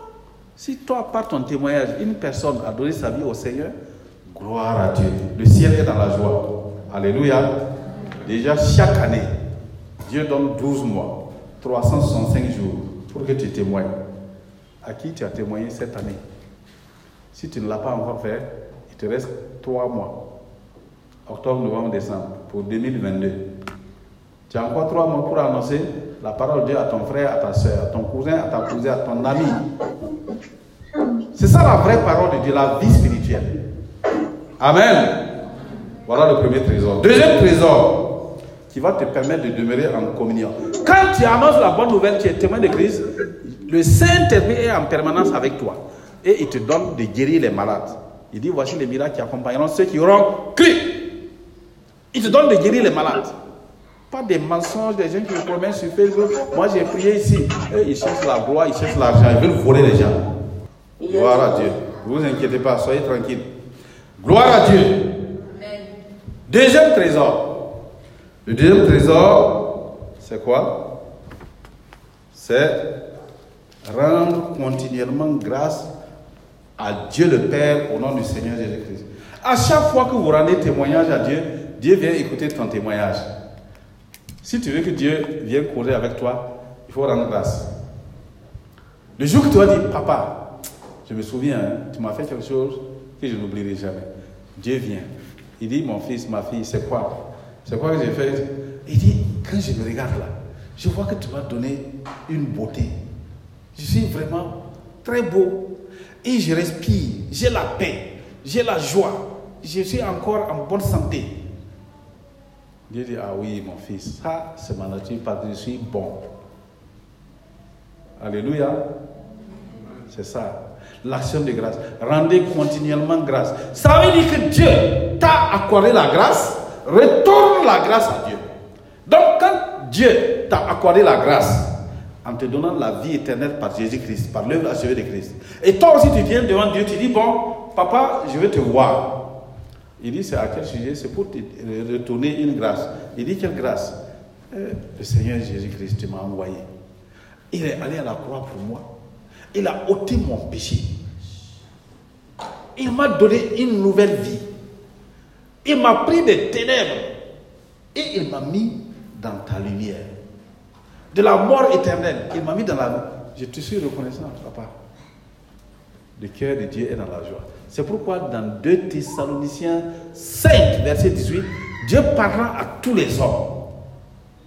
si toi, par ton témoignage, une personne a donné sa vie au Seigneur, gloire à Dieu. Le ciel est dans la joie. Alléluia. Déjà, chaque année, Dieu donne 12 mois, 365 jours pour que tu témoignes. À qui tu as témoigné cette année? Si tu ne l'as pas encore fait, il te reste 3 mois. Octobre, novembre, décembre, pour 2022. Tu as encore 3 mois pour annoncer la parole de Dieu à ton frère, à ta soeur, à ton cousin, à ta cousine, à ton ami. C'est ça la vraie parole de Dieu, la vie spirituelle. Amen. Voilà le premier trésor. Deuxième trésor qui va te permettre de demeurer en communion. Quand tu annonces la bonne nouvelle, tu es témoin de Christ, le Saint-Esprit est en permanence avec toi et il te donne de guérir les malades. Il dit voici les miracles qui accompagneront ceux qui auront cru. Il te donne de guérir les malades. Pas des mensonges, des gens qui vous promènent sur Facebook. Moi j'ai prié ici. Eux, ils cherchent la gloire, ils cherchent l'argent, ils veulent voler les gens. Gloire à Dieu. Ne vous inquiétez pas, soyez tranquille. Gloire à Dieu. Deuxième trésor. Le deuxième trésor, c'est quoi? C'est rendre continuellement grâce à Dieu le Père au nom du Seigneur Jésus-Christ. À chaque fois que vous rendez témoignage à Dieu, Dieu vient écouter ton témoignage. Si tu veux que Dieu vienne courir avec toi, il faut rendre grâce. Le jour que tu vas dire, papa, je me souviens, hein, tu m'as fait quelque chose que je n'oublierai jamais. Dieu vient. Il dit, mon fils, ma fille, c'est quoi? C'est quoi que j'ai fait? Il dit, quand je me regarde là, je vois que tu m'as donné une beauté. Je suis vraiment très beau. Et je respire, j'ai la paix, j'ai la joie. Je suis encore en bonne santé. Dieu dit, ah oui, mon fils, ça, c'est ma nature parce que je suis bon. Alléluia. C'est ça. L'action de grâce. Rendez continuellement grâce. Ça veut dire que Dieu t'a accordé la grâce? Retourne la grâce à Dieu. Donc, quand Dieu t'a accordé la grâce, en te donnant la vie éternelle par Jésus-Christ, par l'œuvre achevée de Christ, et toi aussi tu viens devant Dieu, tu dis, bon, papa, je vais te voir. Il dit, c'est à quel sujet? C'est pour te retourner une grâce. Il dit, quelle grâce? Euh, Le Seigneur Jésus-Christ, m'as envoyé. Il est allé à la croix pour moi. Il a ôté mon péché. Il m'a donné une nouvelle vie. Il m'a pris des ténèbres et il m'a mis dans ta lumière. De la mort éternelle, il m'a mis dans la. Je te suis reconnaissant, papa. Le cœur de Dieu est dans la joie. C'est pourquoi dans 2 Thessaloniciens 5, verset 18, Dieu parlant à tous les hommes,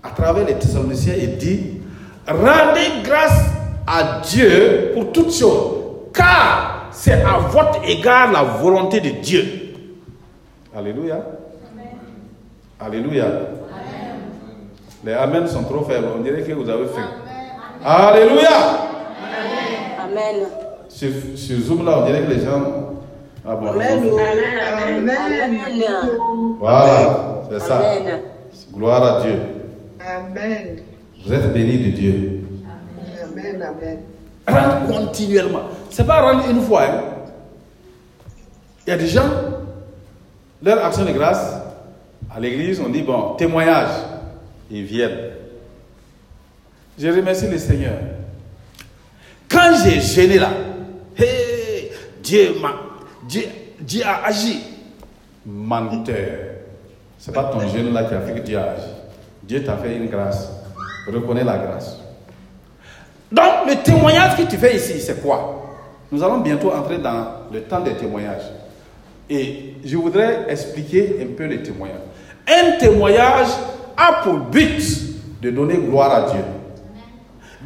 à travers les Thessaloniciens, il dit, rendez grâce à Dieu pour toutes choses, car c'est à votre égard la volonté de Dieu. Alléluia. Alléluia. Les Amen sont trop faibles. On dirait que vous avez faim. Alléluia. Amen. Sur, sur Zoom là, on dirait que les gens. Ah bon, ont faim. Amen. Voilà, c'est ça. Amen. Gloire à Dieu. Amen. Vous êtes bénis de Dieu. Amen. Amen. Rendre continuellement. C'est pas rendre une fois. hein. Il y a des gens, leur action de grâce, à l'église, on dit bon, témoignage. Ils viennent. Je remercie le Seigneur. Quand j'ai gêné là, hey, Dieu m'a, Dieu, Dieu a agi. Menteur. C'est pas ton jeûne là qui a fait que Dieu a agi. Dieu t'a fait une grâce. Reconnais la grâce. Donc, le témoignage que tu fais ici, c'est quoi? Nous allons bientôt entrer dans le temps des témoignages. Et je voudrais expliquer un peu les témoignages. Un témoignage a pour but de donner gloire à Dieu,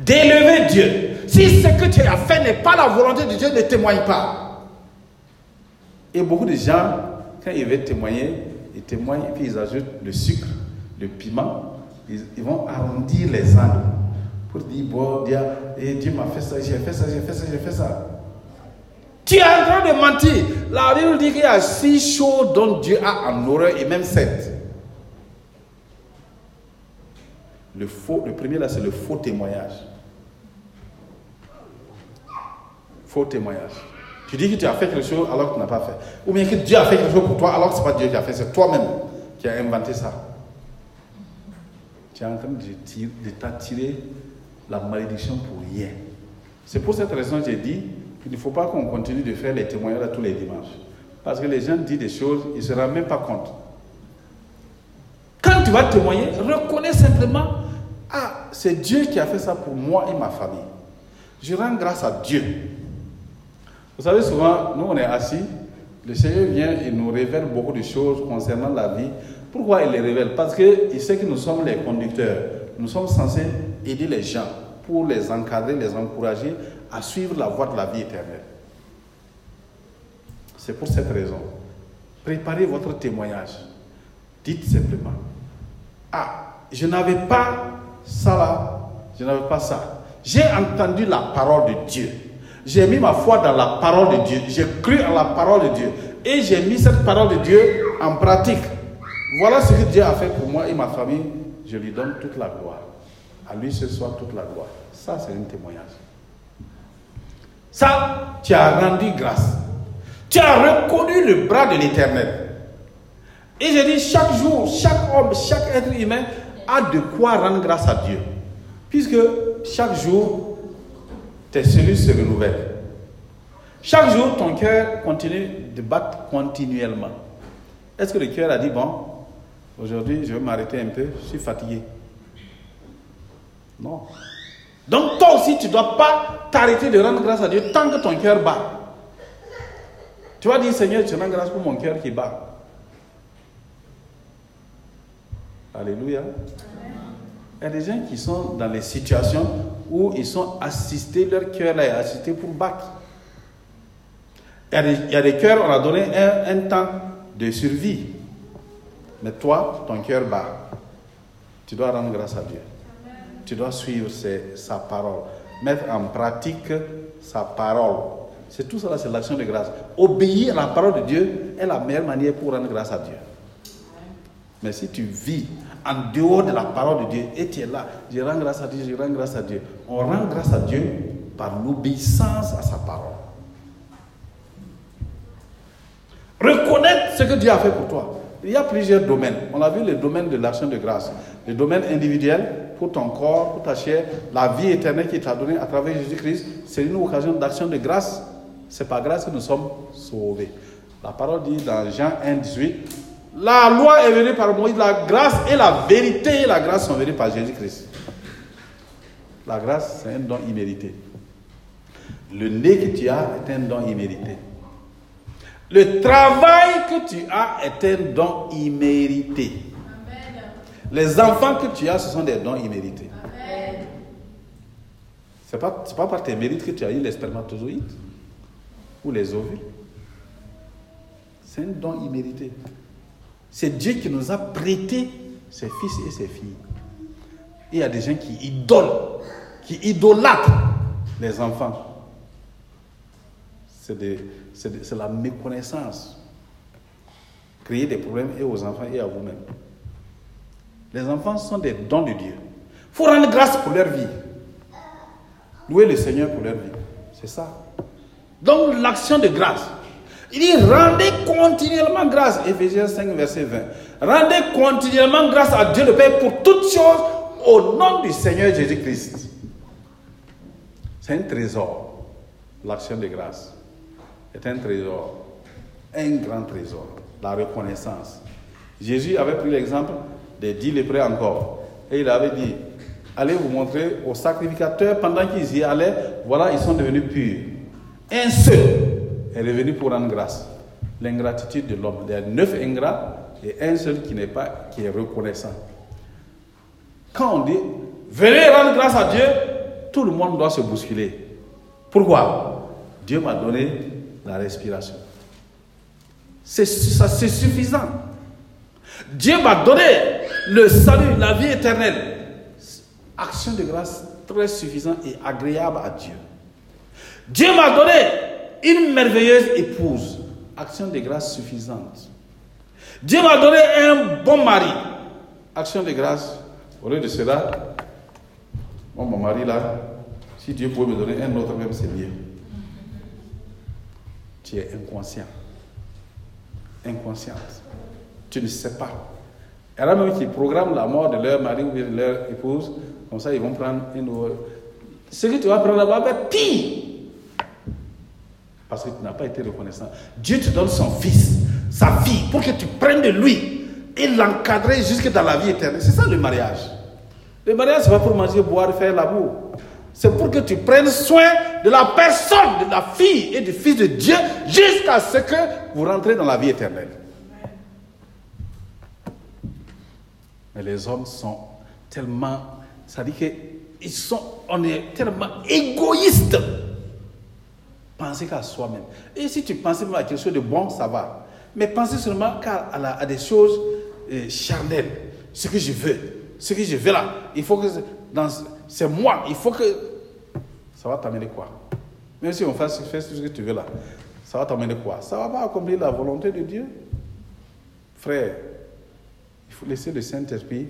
d'élever Dieu. Si ce que tu as fait n'est pas la volonté de Dieu, ne témoigne pas. Et beaucoup de gens, quand ils veulent témoigner, ils témoignent et puis ils ajoutent le sucre, le piment. Ils, vont arrondir les angles pour dire, bon, Dieu, et Dieu m'a fait ça, j'ai fait ça, j'ai fait ça, j'ai fait ça. Tu es en train de mentir. La Bible dit qu'il y a six choses dont Dieu a en horreur et même sept. Le, faux, le premier là, c'est le faux témoignage. Faux témoignage. Tu dis que tu as fait quelque chose alors que tu n'as pas fait. Ou bien que Dieu a fait quelque chose pour toi alors que ce n'est pas Dieu qui a fait, c'est toi-même qui as inventé ça. Tu es en train de de t'attirer la malédiction pour rien. C'est pour cette raison que j'ai dit qu'il ne faut pas qu'on continue de faire les témoignages tous les dimanches. Parce que les gens disent des choses, ils ne se rendent même pas compte. Quand tu vas témoigner, reconnais simplement, ah, c'est Dieu qui a fait ça pour moi et ma famille. Je rends grâce à Dieu. Vous savez, souvent, nous, on est assis, le Seigneur vient et nous révèle beaucoup de choses concernant la vie. Pourquoi il les révèle? Parce qu'il sait que nous sommes les conducteurs. Nous sommes censés aider les gens pour les encadrer, les encourager à suivre la voie de la vie éternelle. C'est pour cette raison. Préparez votre témoignage. Dites simplement, ah, je n'avais pas ça là, je n'avais pas ça. J'ai entendu la parole de Dieu. J'ai mis ma foi dans la parole de Dieu. J'ai cru à la parole de Dieu. Et j'ai mis cette parole de Dieu en pratique. Voilà ce que Dieu a fait pour moi et ma famille. Je lui donne toute la gloire. À lui ce soir toute la gloire. Ça, c'est un témoignage. Ça, tu as rendu grâce. Tu as reconnu le bras de l'éternel. Et j'ai dit, chaque jour, chaque homme, chaque être humain a de quoi rendre grâce à Dieu. Puisque chaque jour, tes cellules se renouvellent. Chaque jour, ton cœur continue de battre continuellement. Est-ce que le cœur a dit, bon, aujourd'hui, je vais m'arrêter un peu, je suis fatigué? Non. Donc toi aussi, tu ne dois pas t'arrêter de rendre grâce à Dieu tant que ton cœur bat. Tu vas dire, Seigneur, je rends grâce pour mon cœur qui bat. Alléluia. Il y a des gens qui sont dans les situations où ils sont assistés, leur cœur est assisté pour battre. Il y a des, cœurs, on a donné un temps de survie. Mais toi, ton cœur bat. Tu dois rendre grâce à Dieu. Tu dois suivre sa parole. Mettre en pratique sa parole. C'est tout ça, c'est l'action de grâce. Obéir à la parole de Dieu est la meilleure manière pour rendre grâce à Dieu. Mais si tu vis en dehors de la parole de Dieu et tu es là, je rends grâce à Dieu, je rends grâce à Dieu. On rend grâce à Dieu par l'obéissance à sa parole. Reconnaître ce que Dieu a fait pour toi. Il y a plusieurs domaines. On a vu le domaine de l'action de grâce. Le domaine individuel, pour ton corps, pour ta chair, la vie éternelle qui t'a donnée à travers Jésus-Christ, c'est une occasion d'action de grâce. C'est par grâce que nous sommes sauvés. La parole dit dans Jean 1, 18, la loi est venue par Moïse, la grâce et la vérité et la grâce sont venues par Jésus-Christ. La grâce, c'est un don immérité. Le nez que tu as est un don immérité. Le travail que tu as est un don immérité. Les enfants que tu as, ce sont des dons immérités. Ce n'est pas, pas par tes mérites que tu as eu les spermatozoïdes ou les ovules. C'est un don immérité. C'est Dieu qui nous a prêté ses fils et ses filles. Il y a des gens qui idolent, qui idolâtrent les enfants. C'est la méconnaissance. Créer des problèmes et aux enfants et à vous-même. Les enfants sont des dons de Dieu. Il faut rendre grâce pour leur vie. Louer le Seigneur pour leur vie. C'est ça. Donc l'action de grâce. Il dit rendez continuellement grâce. Éphésiens 5, verset 20. Rendez continuellement grâce à Dieu le Père pour toutes choses au nom du Seigneur Jésus-Christ. C'est un trésor. L'action de grâce est un trésor. Un grand trésor. La reconnaissance. Jésus avait pris l'exemple des dix lépreux encore. Et il avait dit, allez vous montrer aux sacrificateurs pendant qu'ils y allaient, voilà, ils sont devenus purs. Un seul est revenu pour rendre grâce. L'ingratitude de l'homme. Il y a neuf ingrats et un seul qui n'est pas, qui est reconnaissant. Quand on dit, venez rendre grâce à Dieu, tout le monde doit se bousculer. Pourquoi? Dieu m'a donné la respiration. C'est suffisant. Dieu m'a donné le salut, la vie éternelle. Action de grâce très suffisante et agréable à Dieu. Dieu m'a donné une merveilleuse épouse. Action de grâce suffisante. Dieu m'a donné un bon mari. Action de grâce. Au lieu de cela, moi, mon mari là, si Dieu pouvait me donner un autre même, c'est mieux. Tu es inconscient. Inconsciente. Tu ne sais pas. Il y en a même qui programment la mort de leur mari ou de leur épouse. Comme ça, ils vont prendre une autre. Ce que tu vas prendre là-bas va pire. Parce que tu n'as pas été reconnaissant. Dieu te donne son fils, sa fille, pour que tu prennes de lui et l'encadrer jusque dans la vie éternelle. C'est ça le mariage. Le mariage, ce n'est pas pour manger, boire, faire l'amour. C'est pour que tu prennes soin de la personne, de la fille et du fils de Dieu jusqu'à ce que vous rentrez dans la vie éternelle. Mais les hommes sont tellement. Ça dit qu'ils sont. On est tellement égoïstes. Penser qu'à soi-même. Et si tu penses à quelque chose de bon, ça va. Mais penser seulement à, à des choses euh, charnelles. Ce que je veux. Ce que je veux là. Il faut que. C'est moi. Il faut que. Ça va t'amener quoi? Même si on fait, fait ce que tu veux là, ça va t'amener quoi? Ça va pas accomplir la volonté de Dieu? Frère, faut laisser le Saint-Esprit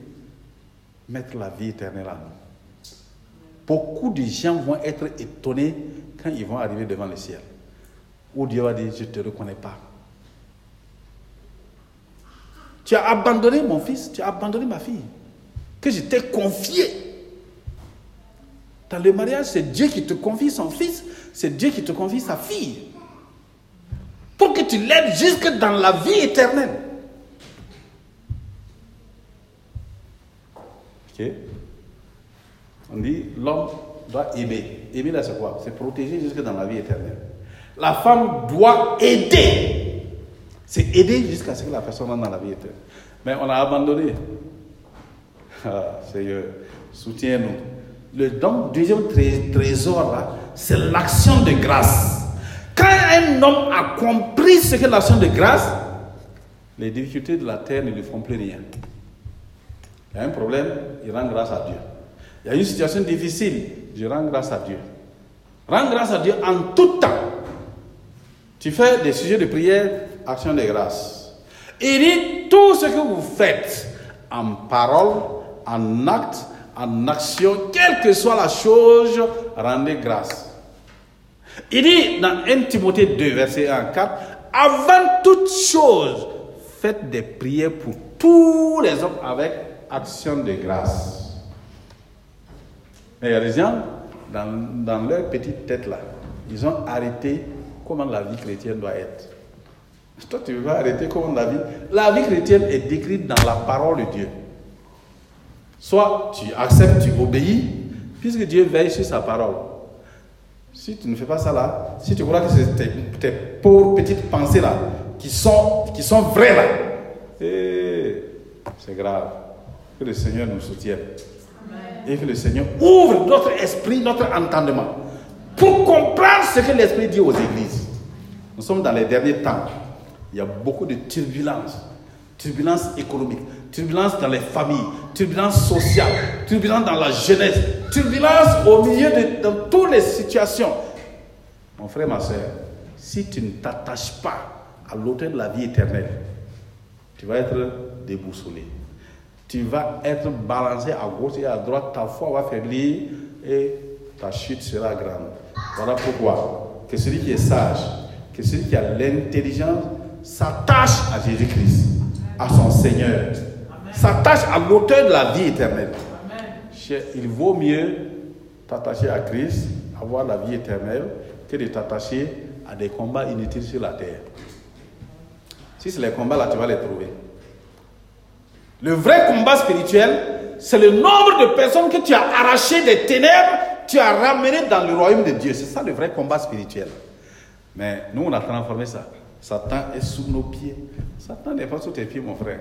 mettre la vie éternelle à nous. Beaucoup de gens vont être étonnés quand ils vont arriver devant le ciel. Où Dieu va dire, je ne te reconnais pas. Tu as abandonné mon fils, tu as abandonné ma fille, que je t'ai confié. Dans le mariage, c'est Dieu qui te confie son fils, c'est Dieu qui te confie sa fille. Pour que tu l'aides jusque dans la vie éternelle. On dit l'homme doit aimer. Aimer là, c'est quoi? C'est protéger jusque dans la vie éternelle. La femme doit aider. C'est aider jusqu'à ce que la personne rentre dans la vie éternelle. Mais on a abandonné. Ah, Seigneur, soutiens-nous. Le deuxième tré- trésor là, c'est l'action de grâce. Quand un homme a compris ce qu'est l'action de grâce, les difficultés de la terre ne lui font plus rien. Il y a un problème, il rend grâce à Dieu. Il y a une situation difficile, je rends grâce à Dieu. Rends grâce à Dieu en tout temps. Tu fais des sujets de prière, action de grâce. Il dit tout ce que vous faites en parole, en acte, en action, quelle que soit la chose, rendez grâce. Il dit dans 1 Timothée 2, verset 1 à 4, avant toute chose, faites des prières pour tous les hommes avec action de grâce. Mais il gens, dans, dans leur petite tête là, ils ont arrêté comment la vie chrétienne doit être. Toi, tu veux arrêter comment la vie. La vie chrétienne est décrite dans la parole de Dieu. Soit tu acceptes, tu obéis, puisque Dieu veille sur sa parole. Si tu ne fais pas ça là, si tu crois que c'est tes, tes pauvres petites pensées là, qui sont, qui sont vraies là, eh, c'est grave. Que le Seigneur nous soutienne. Et que le Seigneur ouvre notre esprit, notre entendement, pour comprendre ce que l'Esprit dit aux églises. Nous sommes dans les derniers temps. Il y a beaucoup de turbulences. Turbulences économiques, turbulences dans les familles, turbulences sociales, turbulences dans la jeunesse, turbulences au milieu de toutes les situations. Mon frère, ma soeur, si tu ne t'attaches pas à l'auteur de la vie éternelle, tu vas être déboussolé. Tu vas être balancé à gauche et à droite, ta foi va faiblir et ta chute sera grande. Voilà pourquoi que celui qui est sage, que celui qui a l'intelligence s'attache à Jésus-Christ, à son Seigneur, s'attache à l'auteur de la vie éternelle. Il vaut mieux t'attacher à Christ, avoir la vie éternelle, que de t'attacher à des combats inutiles sur la terre. Si c'est les combats là, tu vas les trouver. Le vrai combat spirituel, c'est le nombre de personnes que tu as arrachées des ténèbres, tu as ramenées dans le royaume de Dieu. C'est ça le vrai combat spirituel. Mais nous, on a transformé ça. Satan est sous nos pieds. Satan n'est pas sous tes pieds, mon frère.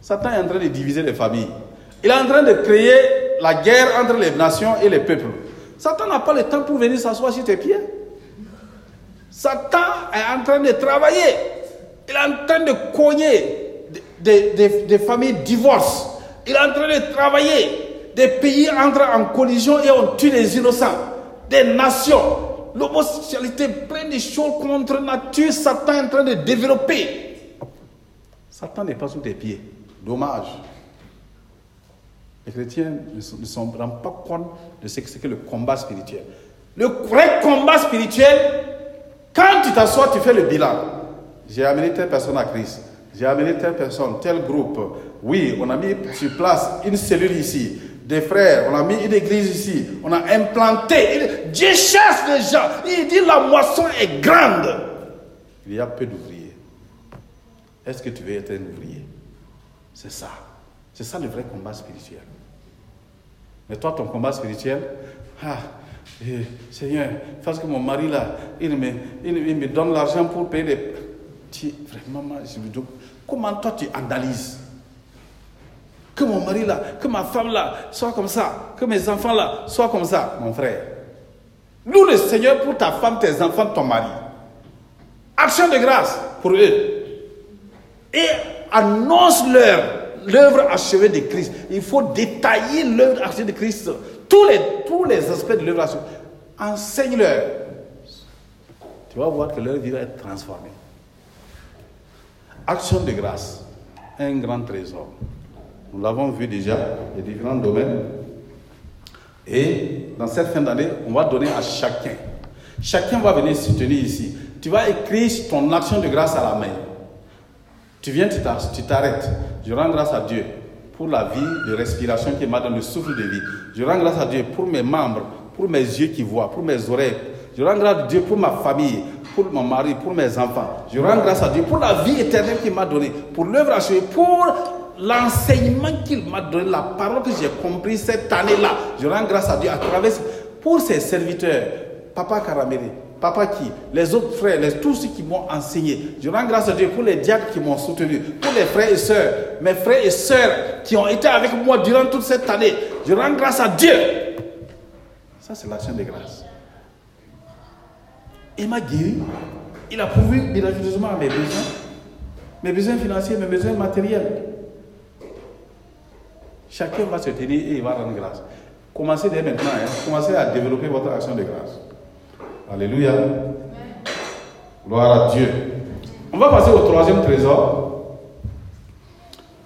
Satan est en train de diviser les familles. Il est en train de créer la guerre entre les nations et les peuples. Satan n'a pas le temps pour venir s'asseoir sur tes pieds. Satan est en train de travailler. Il est en train de cogner des, des- des familles divorcent. Il est en train de travailler. Des pays entrent en collision et on tue les innocents. Des nations. L'homosexualité, plein de choses contre nature. Satan est en train de développer. Satan n'est pas sous tes pieds. Dommage. Les chrétiens ne se ne se rendent pas compte de ce que c'est que le combat spirituel. Le vrai combat spirituel, quand tu t'assois, tu fais le bilan. J'ai amené telle personne à Christ. J'ai amené telle personne, tel groupe. Oui, on a mis sur place une cellule ici. Des frères, on a mis une église ici. On a implanté. Dieu chasse les gens. Il dit la moisson est grande. Il y a peu d'ouvriers. Est-ce que tu veux être un ouvrier? C'est ça. C'est ça le vrai combat spirituel. Mais toi, ton combat spirituel, ah, eh, Seigneur, parce que mon mari là, il me, il, me donne l'argent pour payer les. Tu, vraiment, je me dis, comment toi tu analyses Que mon mari là, que ma femme là soit comme ça, que mes enfants là soient comme ça, mon frère. Loue le Seigneur pour ta femme, tes enfants, ton mari. Action de grâce pour eux et annonce-leur l'œuvre achevée de Christ. Il faut détailler l'œuvre achevée de Christ. Tous les, tous les aspects de l'œuvre achevée. Enseigne-leur. tu vas voir que leur vie va être transformée. Action de grâce, un grand trésor. Nous l'avons vu déjà, les différents domaines. Et dans cette fin d'année, on va donner à chacun. Chacun va venir soutenir ici. Tu vas écrire ton action de grâce à la main. Tu viens, tu t'arrêtes. Je rends grâce à Dieu pour la vie de respiration qui m'a donné le souffle de vie. Je rends grâce à Dieu pour mes membres, pour mes yeux qui voient, pour mes oreilles. Je rends grâce à Dieu pour ma famille, pour mon mari, pour mes enfants. Je rends grâce à Dieu pour la vie éternelle qu'il m'a donnée, pour l'œuvre achevée, pour l'enseignement qu'il m'a donné, la parole que j'ai compris cette année-là. Je rends grâce à Dieu à travers pour ses serviteurs, Papa Caramélé, Papa qui, les autres frères, tous ceux qui m'ont enseigné. Je rends grâce à Dieu pour les diacres qui m'ont soutenu, pour les frères et sœurs, mes frères et sœurs qui ont été avec moi durant toute cette année. Je rends grâce à Dieu. Ça, c'est l'action de grâce. Il m'a guéri. Il a pourvu miraculeusement à mes besoins. Mes besoins financiers, mes besoins matériels. Chacun va se tenir et il va rendre grâce. Commencez dès maintenant. hein. Commencez à développer votre action de grâce. Alléluia. Gloire à Dieu. On va passer au troisième trésor.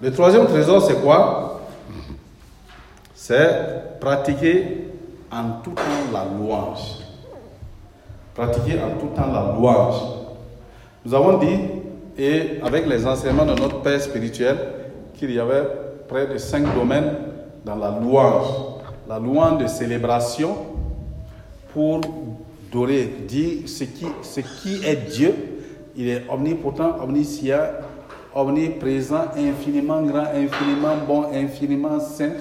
Le troisième trésor, c'est quoi? C'est pratiquer en tout temps la louange. Pratiquer en tout temps la louange. Nous avons dit, et avec les enseignements de notre Père spirituel, qu'il y avait près de cinq domaines dans la louange. La louange de célébration pour dorer, dire ce qui, ce qui est Dieu. Il est omnipotent, omniscient, omniprésent, infiniment grand, infiniment bon, infiniment saint.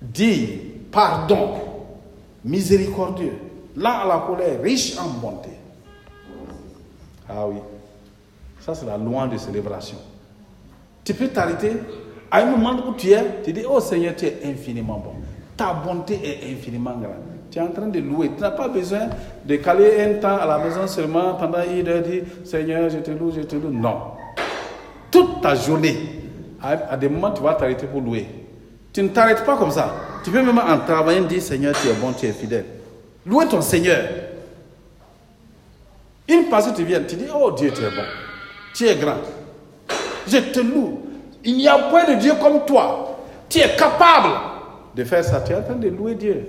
Dire pardon, miséricordieux, lent à la colère, riche en bonté. Ah oui, ça c'est la louange de célébration. Tu peux t'arrêter à un moment où tu es, tu dis, oh Seigneur, tu es infiniment bon. Ta bonté est infiniment grande. Tu es en train de louer. Tu n'as pas besoin de caler un temps à la maison seulement pendant une heure, dire, Seigneur, je te loue, je te loue. Non. Toute ta journée, à des moments, tu vas t'arrêter pour louer. Tu ne t'arrêtes pas comme ça. Tu peux même en travaillant dire, Seigneur, tu es bon, tu es fidèle. Louer ton Seigneur. Une pensée te vient, tu dis, oh Dieu, tu es bon. Tu es grand. Je te loue. Il n'y a point de Dieu comme toi. Tu es capable de faire ça. Tu es en train de louer Dieu.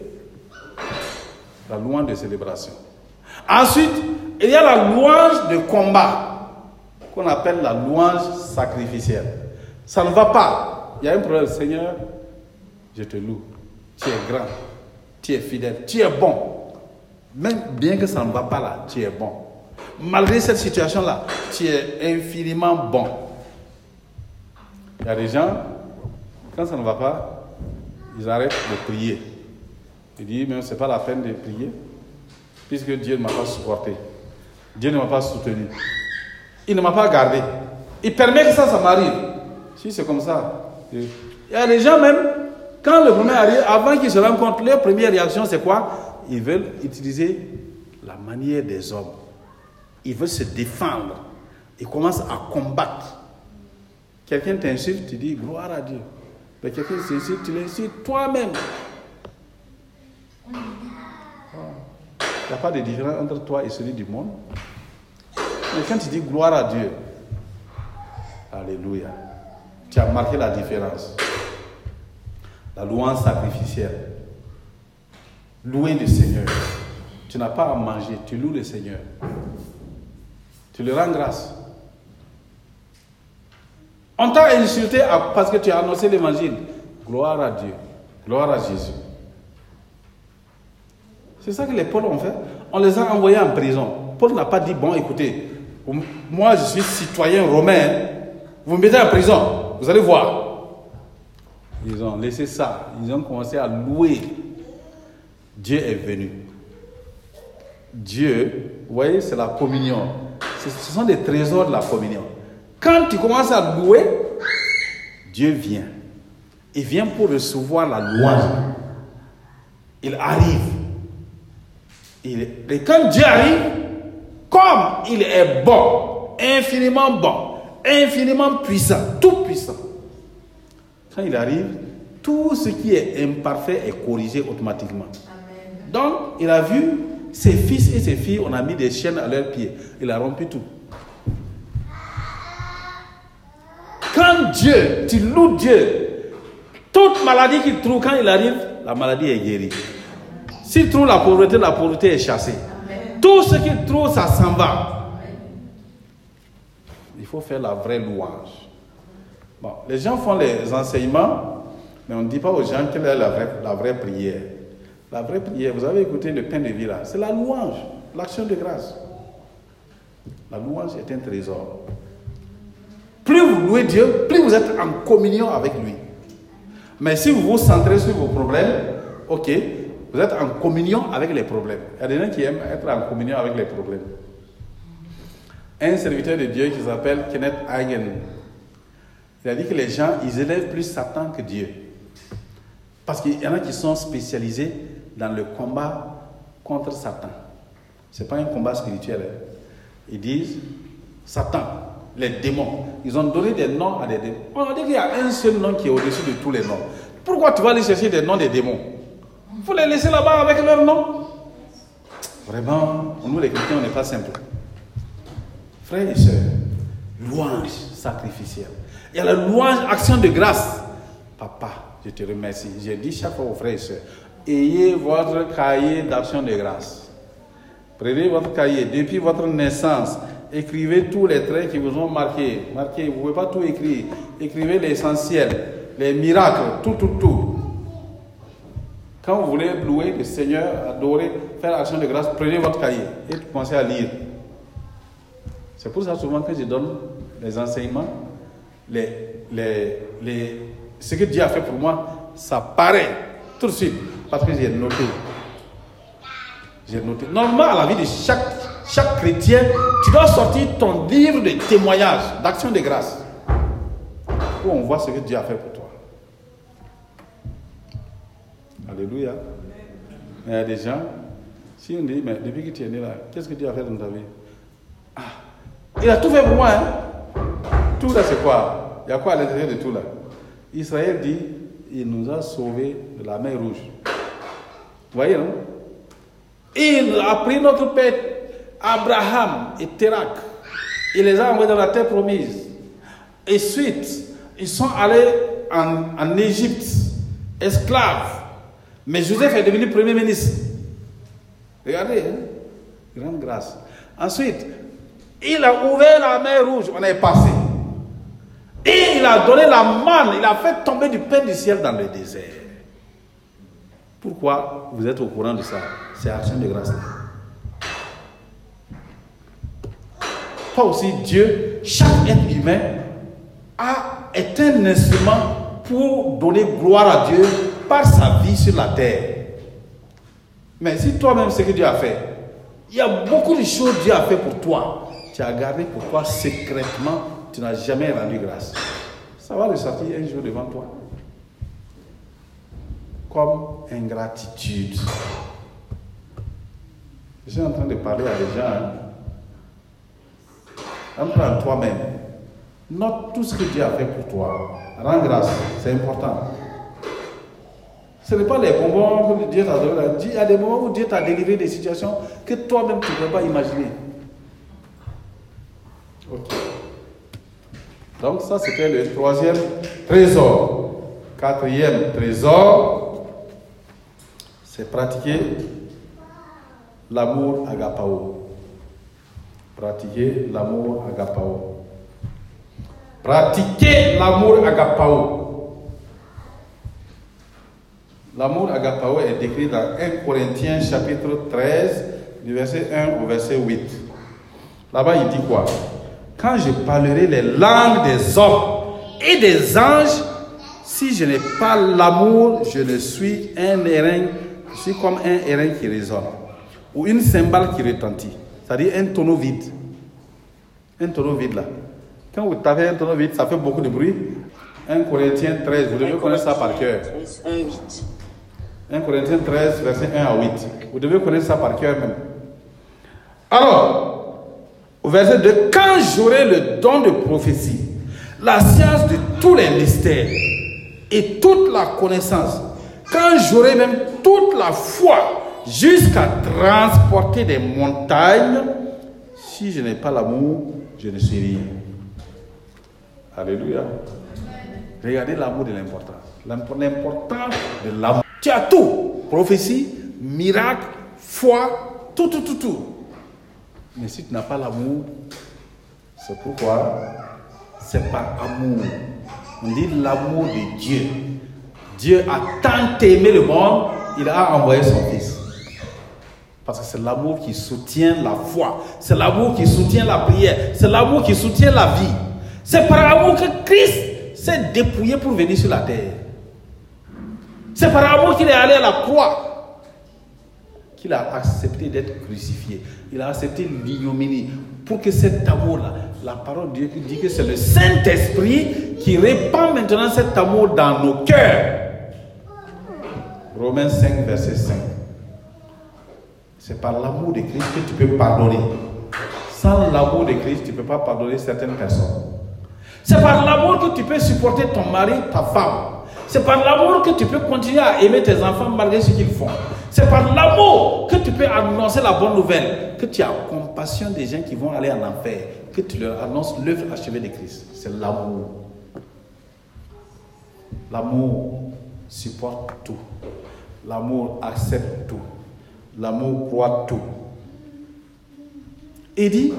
La louange de célébration. Ensuite, il y a la louange de combat, qu'on appelle la louange sacrificielle. Ça ne va pas. Il y a un problème. Seigneur, je te loue. Tu es grand. Tu es fidèle. Tu es bon. Même bien que ça ne va pas là, tu es bon. Malgré cette situation-là, tu es infiniment bon. Il y a des gens, quand ça ne va pas, ils arrêtent de prier. Ils disent, mais ce n'est pas la peine de prier, puisque Dieu ne m'a pas supporté. Dieu ne m'a pas soutenu. Il ne m'a pas gardé. Il permet que ça, ça m'arrive. Si c'est comme ça. Il y a des gens même, quand le premier arrive, avant qu'ils se rendent compte, leur première réaction, c'est quoi? Ils veulent utiliser la manière des hommes. Ils veulent se défendre. Ils commencent à combattre. Quelqu'un t'insulte, tu dis gloire à Dieu. Mais quelqu'un t'insulte, tu l'insultes toi-même. Il n'y a pas de différence entre toi et celui du monde. Mais quand tu dis gloire à Dieu, Alléluia, tu as marqué la différence. La louange sacrificielle. Louer le Seigneur. Tu n'as pas à manger, tu loues le Seigneur. Tu le rends grâce. On t'a insulté parce que tu as annoncé l'évangile. Gloire à Dieu. Gloire à Jésus. C'est ça que les Paul ont fait. On les a envoyés en prison. Paul n'a pas dit, bon, écoutez, moi je suis citoyen romain, vous me mettez en prison, vous allez voir. Ils ont laissé ça, ils ont commencé à louer. Dieu est venu. Dieu, vous voyez, c'est la communion. Ce sont des trésors de la communion. Quand tu commences à louer, Dieu vient. Il vient pour recevoir la louange. Il arrive. Et quand Dieu arrive, comme il est bon, infiniment bon, infiniment puissant, tout puissant, quand il arrive, tout ce qui est imparfait est corrigé automatiquement. Donc, il a vu ses fils et ses filles, on a mis des chaînes à leurs pieds. Il a rompu tout. Quand Dieu, tu loues Dieu, toute maladie qu'il trouve, quand il arrive, la maladie est guérie. S'il trouve la pauvreté, la pauvreté est chassée. Tout ce qu'il trouve, ça s'en va. Il faut faire la vraie louange. Bon, les gens font les enseignements, mais on ne dit pas aux gens quelle est la vraie, la vraie prière. La vraie prière, vous avez écouté le pain de vie là, c'est la louange, l'action de grâce. La louange est un trésor. Plus vous louez Dieu, plus vous êtes en communion avec lui. Mais si vous vous centrez sur vos problèmes, ok, vous êtes en communion avec les problèmes. Il y a des gens qui aiment être en communion avec les problèmes. Un serviteur de Dieu qui s'appelle Kenneth Hagen, il a dit que les gens, ils élèvent plus Satan que Dieu. Parce qu'il y en a qui sont spécialisés dans le combat contre Satan. Ce n'est pas un combat spirituel. hein. Ils disent Satan, les démons. Ils ont donné des noms à des démons. On dit qu'il y a un seul nom qui est au-dessus de tous les noms. Pourquoi tu vas aller chercher des noms des démons? Il faut les laisser là-bas avec leur nom. Vraiment, nous les chrétiens, on n'est pas simples. Frères et sœurs, louange sacrificielle. Il y a la louange, action de grâce. Papa, je te remercie. J'ai dit chaque fois aux frères et sœurs, ayez votre cahier d'action de grâce. Prenez votre cahier depuis votre naissance. Écrivez tous les traits qui vous ont marqué. Marquez, vous ne pouvez pas tout écrire. Écrivez l'essentiel, les miracles, tout, tout, tout. Quand vous voulez louer le Seigneur, adorer, faire action de grâce, prenez votre cahier et commencez à lire. C'est pour ça souvent que je donne les enseignements, les, les, les, ce que Dieu a fait pour moi, ça paraît tout de suite parce que j'ai noté. J'ai noté. Normalement, à la vie de chaque, chaque chrétien, tu dois sortir ton livre de témoignages, d'action de grâce, où on voit ce que Dieu a fait pour toi. Alléluia. Il y a des gens, si on dit, mais depuis que tu es né là, qu'est-ce que Dieu a fait dans ta vie? Ah, il a tout fait pour moi. Hein? Tout là, c'est quoi? Il y a quoi à l'intérieur de tout là? Israël dit, il nous a sauvés de la mer rouge. Vous voyez, non Il a pris notre père Abraham et Térak. Il les a envoyés dans la terre promise. Et suite, ils sont allés en, en Égypte, esclaves. Mais Joseph est devenu premier ministre. Regardez, hein? grande grâce. Ensuite, il a ouvert la mer rouge, on est passé. Et il a donné la manne, il a fait tomber du pain du ciel dans le désert. Pourquoi vous êtes au courant de ça? C'est action de grâce. Toi aussi, Dieu, chaque être humain a, est un instrument pour donner gloire à Dieu par sa vie sur la terre. Mais si toi-même, ce que Dieu a fait, il y a beaucoup de choses que Dieu a fait pour toi. Tu as gardé pour toi secrètement, tu n'as jamais rendu grâce. Ça va ressortir un jour devant toi. Comme ingratitude. Je suis en train de parler à des gens. Hein. Entre en toi-même. Note tout ce que Dieu a fait pour toi. Rends grâce, c'est important. Ce n'est pas les bonbons que Dieu t'a donné. Il y a des moments où Dieu t'a délivré des situations que toi-même tu ne peux pas imaginer. Donc ça c'était le troisième trésor. Quatrième trésor, c'est pratiquer l'amour agapao. Pratiquer l'amour agapao. Pratiquer l'amour agapao. L'amour agapao est décrit dans 1 Corinthiens chapitre 13, du verset 1 au verset 8. Là-bas, il dit quoi? Quand je parlerai les langues des hommes et des anges, si je n'ai pas l'amour, je ne suis un airain, je suis comme un airain qui résonne, ou une cymbale qui retentit, c'est-à-dire un tonneau vide. Un tonneau vide là. Quand vous tapez un tonneau vide, ça fait beaucoup de bruit. 1 Corinthiens 13, vous devez connaître ça par cœur. 1, 8. 1 Corinthiens 13, verset 1 à 8. Vous devez connaître ça par cœur même. Alors, au verset 2, quand j'aurai le don de prophétie, la science de tous les mystères et toute la connaissance, quand j'aurai même toute la foi jusqu'à transporter des montagnes. Si je n'ai pas l'amour, je ne suis rien. Alléluia. Regardez l'amour de l'importance. L'impo- L'importance de l'amour. Tu as tout. Prophétie, miracle, foi, tout, tout, tout, tout. Mais si tu n'as pas l'amour, c'est pourquoi? C'est par amour. On dit l'amour de Dieu. Dieu a tant aimé le monde, il a envoyé son Fils. Parce que c'est l'amour qui soutient la foi. C'est l'amour qui soutient la prière. C'est l'amour qui soutient la vie. C'est par amour que Christ s'est dépouillé pour venir sur la terre. C'est par amour qu'il est allé à la croix. Qu'il a accepté d'être crucifié. Il a accepté l'ignominie. Pour que cet amour-là, la parole de Dieu dit que c'est le Saint-Esprit qui répand maintenant cet amour dans nos cœurs. Romains 5, verset 5. C'est par l'amour de Christ que tu peux pardonner. Sans l'amour de Christ, tu ne peux pas pardonner certaines personnes. C'est par l'amour que tu peux supporter ton mari, ta femme. C'est par l'amour que tu peux continuer à aimer tes enfants malgré ce qu'ils font. C'est par l'amour que tu peux annoncer la bonne nouvelle, que tu as compassion des gens qui vont aller en enfer, que tu leur annonces l'œuvre achevée de Christ. C'est l'amour. L'amour supporte tout. L'amour accepte tout. L'amour croit tout. Il dit,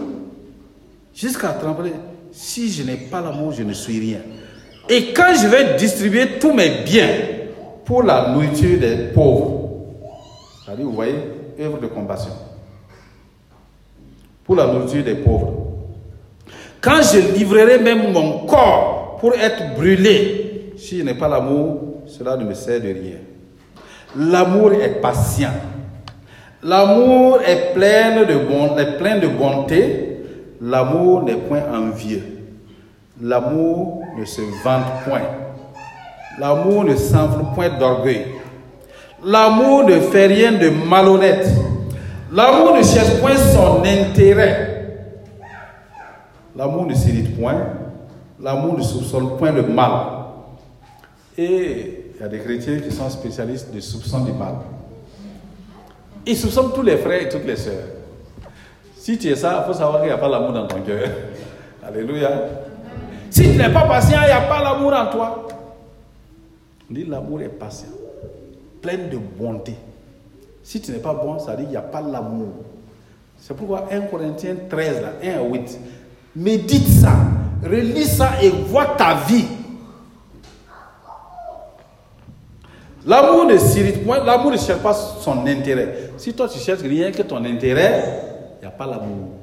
jusqu'à trembler, si je n'ai pas l'amour, je ne suis rien. Et quand je vais distribuer tous mes biens pour la nourriture des pauvres, c'est-à-dire, vous voyez, œuvre de compassion, pour la nourriture des pauvres, quand je livrerai même mon corps pour être brûlé, si je n'ai pas l'amour, cela ne me sert de rien. L'amour est patient. L'amour est plein de, est plein de bonté. L'amour n'est point envieux. L'amour ne se vante point. L'amour ne s'enfle point d'orgueil. L'amour ne fait rien de malhonnête. L'amour ne cherche point son intérêt. L'amour ne s'irrite point. L'amour ne soupçonne point le mal. Et il y a des chrétiens qui sont spécialistes de soupçon du mal. Ils soupçonnent tous les frères et toutes les sœurs. Si tu es ça, il faut savoir qu'il n'y a pas l'amour dans ton cœur. Alléluia. Si tu n'es pas patient, il n'y a pas l'amour en toi. On dit l'amour est patient, plein de bonté. Si tu n'es pas bon, ça dit qu'il n'y a pas l'amour. C'est pourquoi 1 Corinthiens 13, là, 1 à 8, médite ça, relis ça et vois ta vie. L'amour ne ne cherche pas son intérêt. Si toi tu cherches rien que ton intérêt, il n'y a pas l'amour.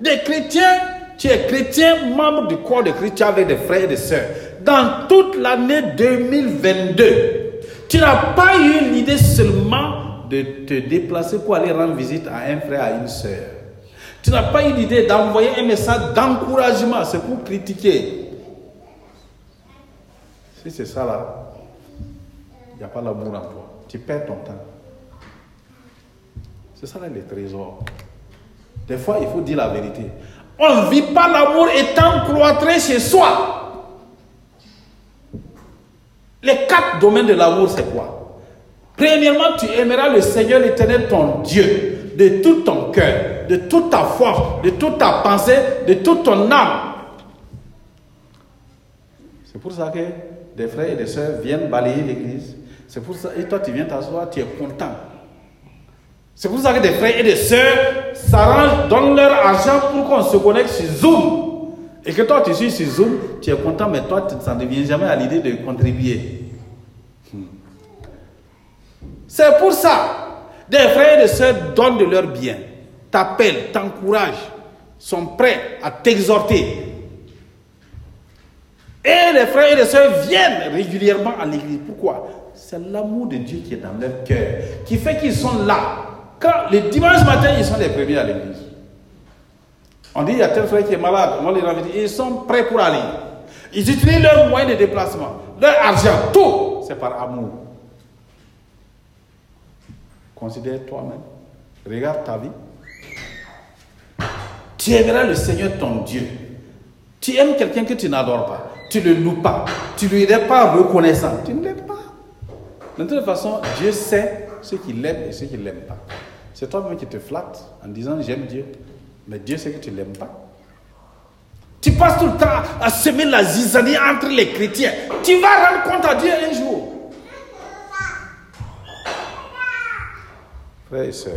Des chrétiens, tu es chrétien, membre du corps de Christ, avec des frères et des sœurs. Dans toute l'année 2022, tu n'as pas eu l'idée seulement de te déplacer pour aller rendre visite à un frère, à une sœur. Tu n'as pas eu l'idée d'envoyer un message d'encouragement, c'est pour critiquer. Si c'est ça là, il n'y a pas l'amour en toi. Tu perds ton temps. C'est ça là les trésors. Des fois, il faut dire la vérité. On ne vit pas l'amour étant cloîtré chez soi. Les quatre domaines de l'amour, c'est quoi? Premièrement, tu aimeras le Seigneur l'éternel, ton Dieu, de tout ton cœur, de toute ta force, de toute ta pensée, de toute ton âme. C'est pour ça que des frères et des sœurs viennent balayer l'église. C'est pour ça, et toi tu viens t'asseoir, tu es content. C'est pour ça que des frères et des sœurs s'arrangent, donnent leur argent pour qu'on se connecte sur Zoom. Et que toi tu suis sur Zoom, tu es content, mais toi ça ne vient jamais à l'idée de contribuer. Hmm. C'est pour ça, des frères et des sœurs donnent de leur bien, t'appellent, t'encouragent, sont prêts à t'exhorter. Et les frères et les sœurs viennent régulièrement à l'église. Pourquoi? C'est l'amour de Dieu qui est dans leur cœur, qui fait qu'ils sont là. Quand le dimanche matin, ils sont les premiers à l'église. On dit, il y a tel frère qui est malade. On les invite. Ils sont prêts pour aller. Ils utilisent leurs moyens de déplacement, leur argent, tout. C'est par amour. Considère toi-même. Regarde ta vie. Tu aimeras le Seigneur ton Dieu. Tu aimes quelqu'un que tu n'adores pas. Tu ne le loues pas. Tu ne lui es pas reconnaissant. Tu ne l'aimes pas. De toute façon, Dieu sait ce qu'il aime et ce qu'il n'aime pas. C'est toi-même qui te flattes en disant j'aime Dieu. Mais Dieu sait que tu ne l'aimes pas. Tu passes tout le temps à semer la zizanie entre les chrétiens. Tu vas rendre compte à Dieu un jour. Frères et sœurs,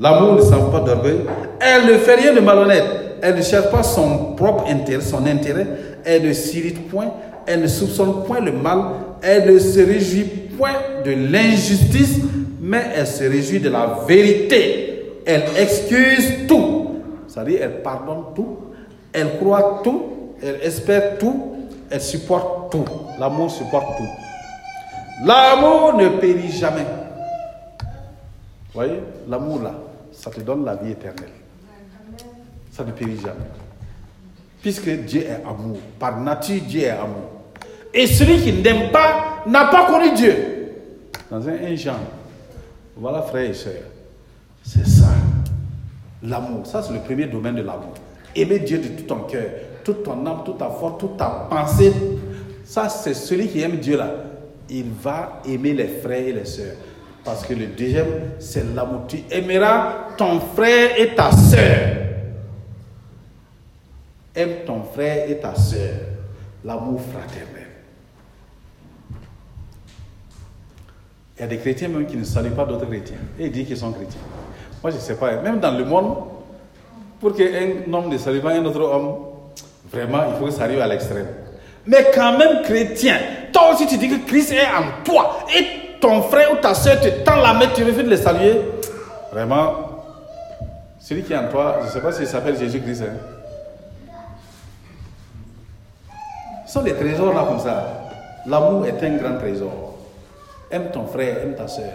l'amour ne s'en pas d'orgueil. Elle ne fait rien de malhonnête. Elle ne cherche pas son propre intérêt, son intérêt. Elle ne s'irrite point. Elle ne soupçonne point le mal. Elle ne se réjouit point de l'injustice, mais elle se réjouit de la vérité. Elle excuse tout. C'est-à-dire, elle pardonne tout. Elle croit tout. Elle espère tout. Elle supporte tout. L'amour supporte tout. L'amour ne périt jamais. Vous voyez, l'amour là, ça te donne la vie éternelle. Ça ne périt jamais. Puisque Dieu est amour. Par nature, Dieu est amour. Et celui qui n'aime pas n'a pas connu Dieu. Dans un, Jean. Voilà, frères et sœurs. C'est ça. L'amour. Ça, c'est le premier domaine de l'amour. Aimer Dieu de tout ton cœur, toute ton âme, toute ta force, toute ta pensée. Ça, c'est celui qui aime Dieu là. Il va aimer les frères et les sœurs. Parce que le deuxième, c'est l'amour. Tu aimeras ton frère et ta sœur. Aime ton frère et ta sœur. L'amour fraternel. Il y a des chrétiens même qui ne saluent pas d'autres chrétiens. Et ils disent qu'ils sont chrétiens. Moi, je ne sais pas. Même dans le monde, pour qu'un homme ne salue pas un autre homme, vraiment, il faut que ça arrive à l'extrême. Mais quand même chrétien, toi aussi tu dis que Christ est en toi et ton frère ou ta soeur te tend la main, tu refuses de le saluer. Vraiment, celui qui est en toi, je ne sais pas s'il s'appelle Jésus-Christ. Hein. Ce sont des trésors là comme ça. L'amour est un grand trésor. Aime ton frère, aime ta soeur.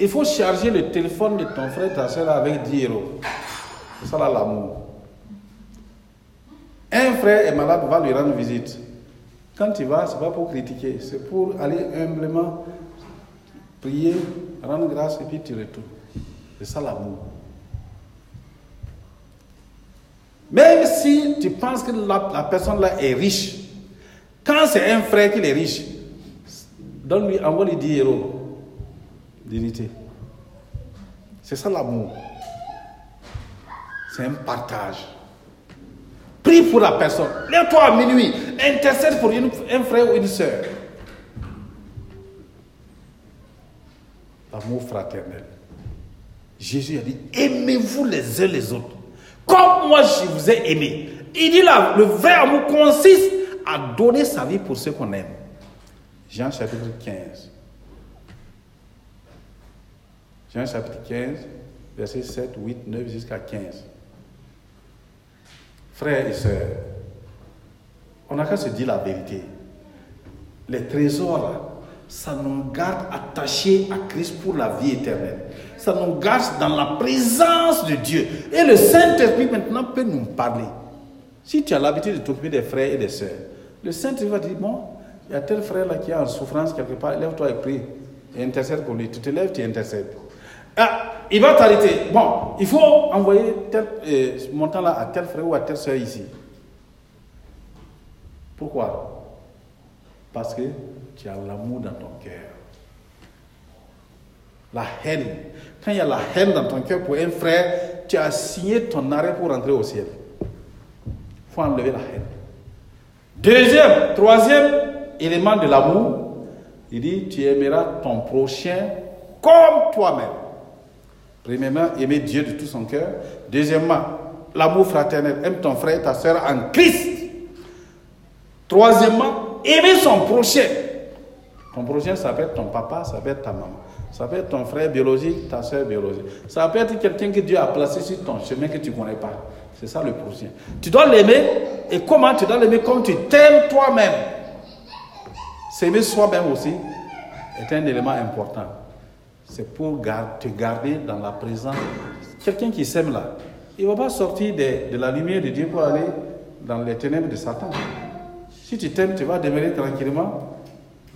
Il faut charger le téléphone de ton frère, ta soeur avec 10 euros. C'est ça là l'amour. Un frère est malade, va lui rendre visite. Quand tu vas, ce n'est pas pour critiquer, c'est pour aller humblement prier, rendre grâce et puis tu retournes. C'est ça l'amour. Même si tu penses que la, la personne là est riche, quand c'est un frère qui est riche, donne-lui, envoie-lui 10 euros d'unité. C'est ça l'amour. C'est un partage. Prie pour la personne. Lève-toi à minuit. Intercède pour une- un frère ou une soeur. L'amour fraternel. Jésus a dit, aimez-vous les uns les autres. Comme moi je vous ai aimé. Il dit là, le vrai amour consiste à donner sa vie pour ceux qu'on aime. Jean chapitre 15. Jean chapitre 15, versets 7, 8, 9 jusqu'à 15. Frères et sœurs, on n'a qu'à se dire la vérité. Les trésors, ça nous garde attachés à Christ pour la vie éternelle. Ça nous garde dans la présence de Dieu. Et le Saint-Esprit maintenant peut nous parler. Si tu as l'habitude de t'occuper des frères et des sœurs, le Saint-Esprit va dire, bon, il y a tel frère là qui est en souffrance quelque part, lève-toi et prie. Et intercède pour lui. Tu te lèves, tu intercèdes. Ah, il va t'arrêter. Bon, il faut envoyer tel euh, ce montant-là à tel frère ou à telle soeur ici. Pourquoi? Parce que tu as l'amour dans ton cœur. La haine. Quand il y a la haine dans ton cœur pour un frère, tu as signé ton arrêt pour rentrer au ciel. Il faut enlever la haine. Deuxième, troisième élément de l'amour, il dit, tu aimeras ton prochain comme toi-même. Premièrement, aimer Dieu de tout son cœur. Deuxièmement, l'amour fraternel. Aime ton frère ta soeur en Christ. Troisièmement, aimer son prochain. Ton prochain, ça peut être ton papa, ça peut être ta maman. Ça peut être ton frère biologique, ta soeur biologique. Ça peut être quelqu'un que Dieu a placé sur ton chemin que tu ne connais pas. C'est ça le prochain. Tu dois l'aimer. Et comment tu dois l'aimer Comme tu t'aimes toi-même. S'aimer soi-même aussi est un élément important. C'est pour te garder dans la présence. Quelqu'un qui s'aime là, il ne va pas sortir de, de la lumière de Dieu pour aller dans les ténèbres de Satan. Si tu t'aimes, tu vas demeurer tranquillement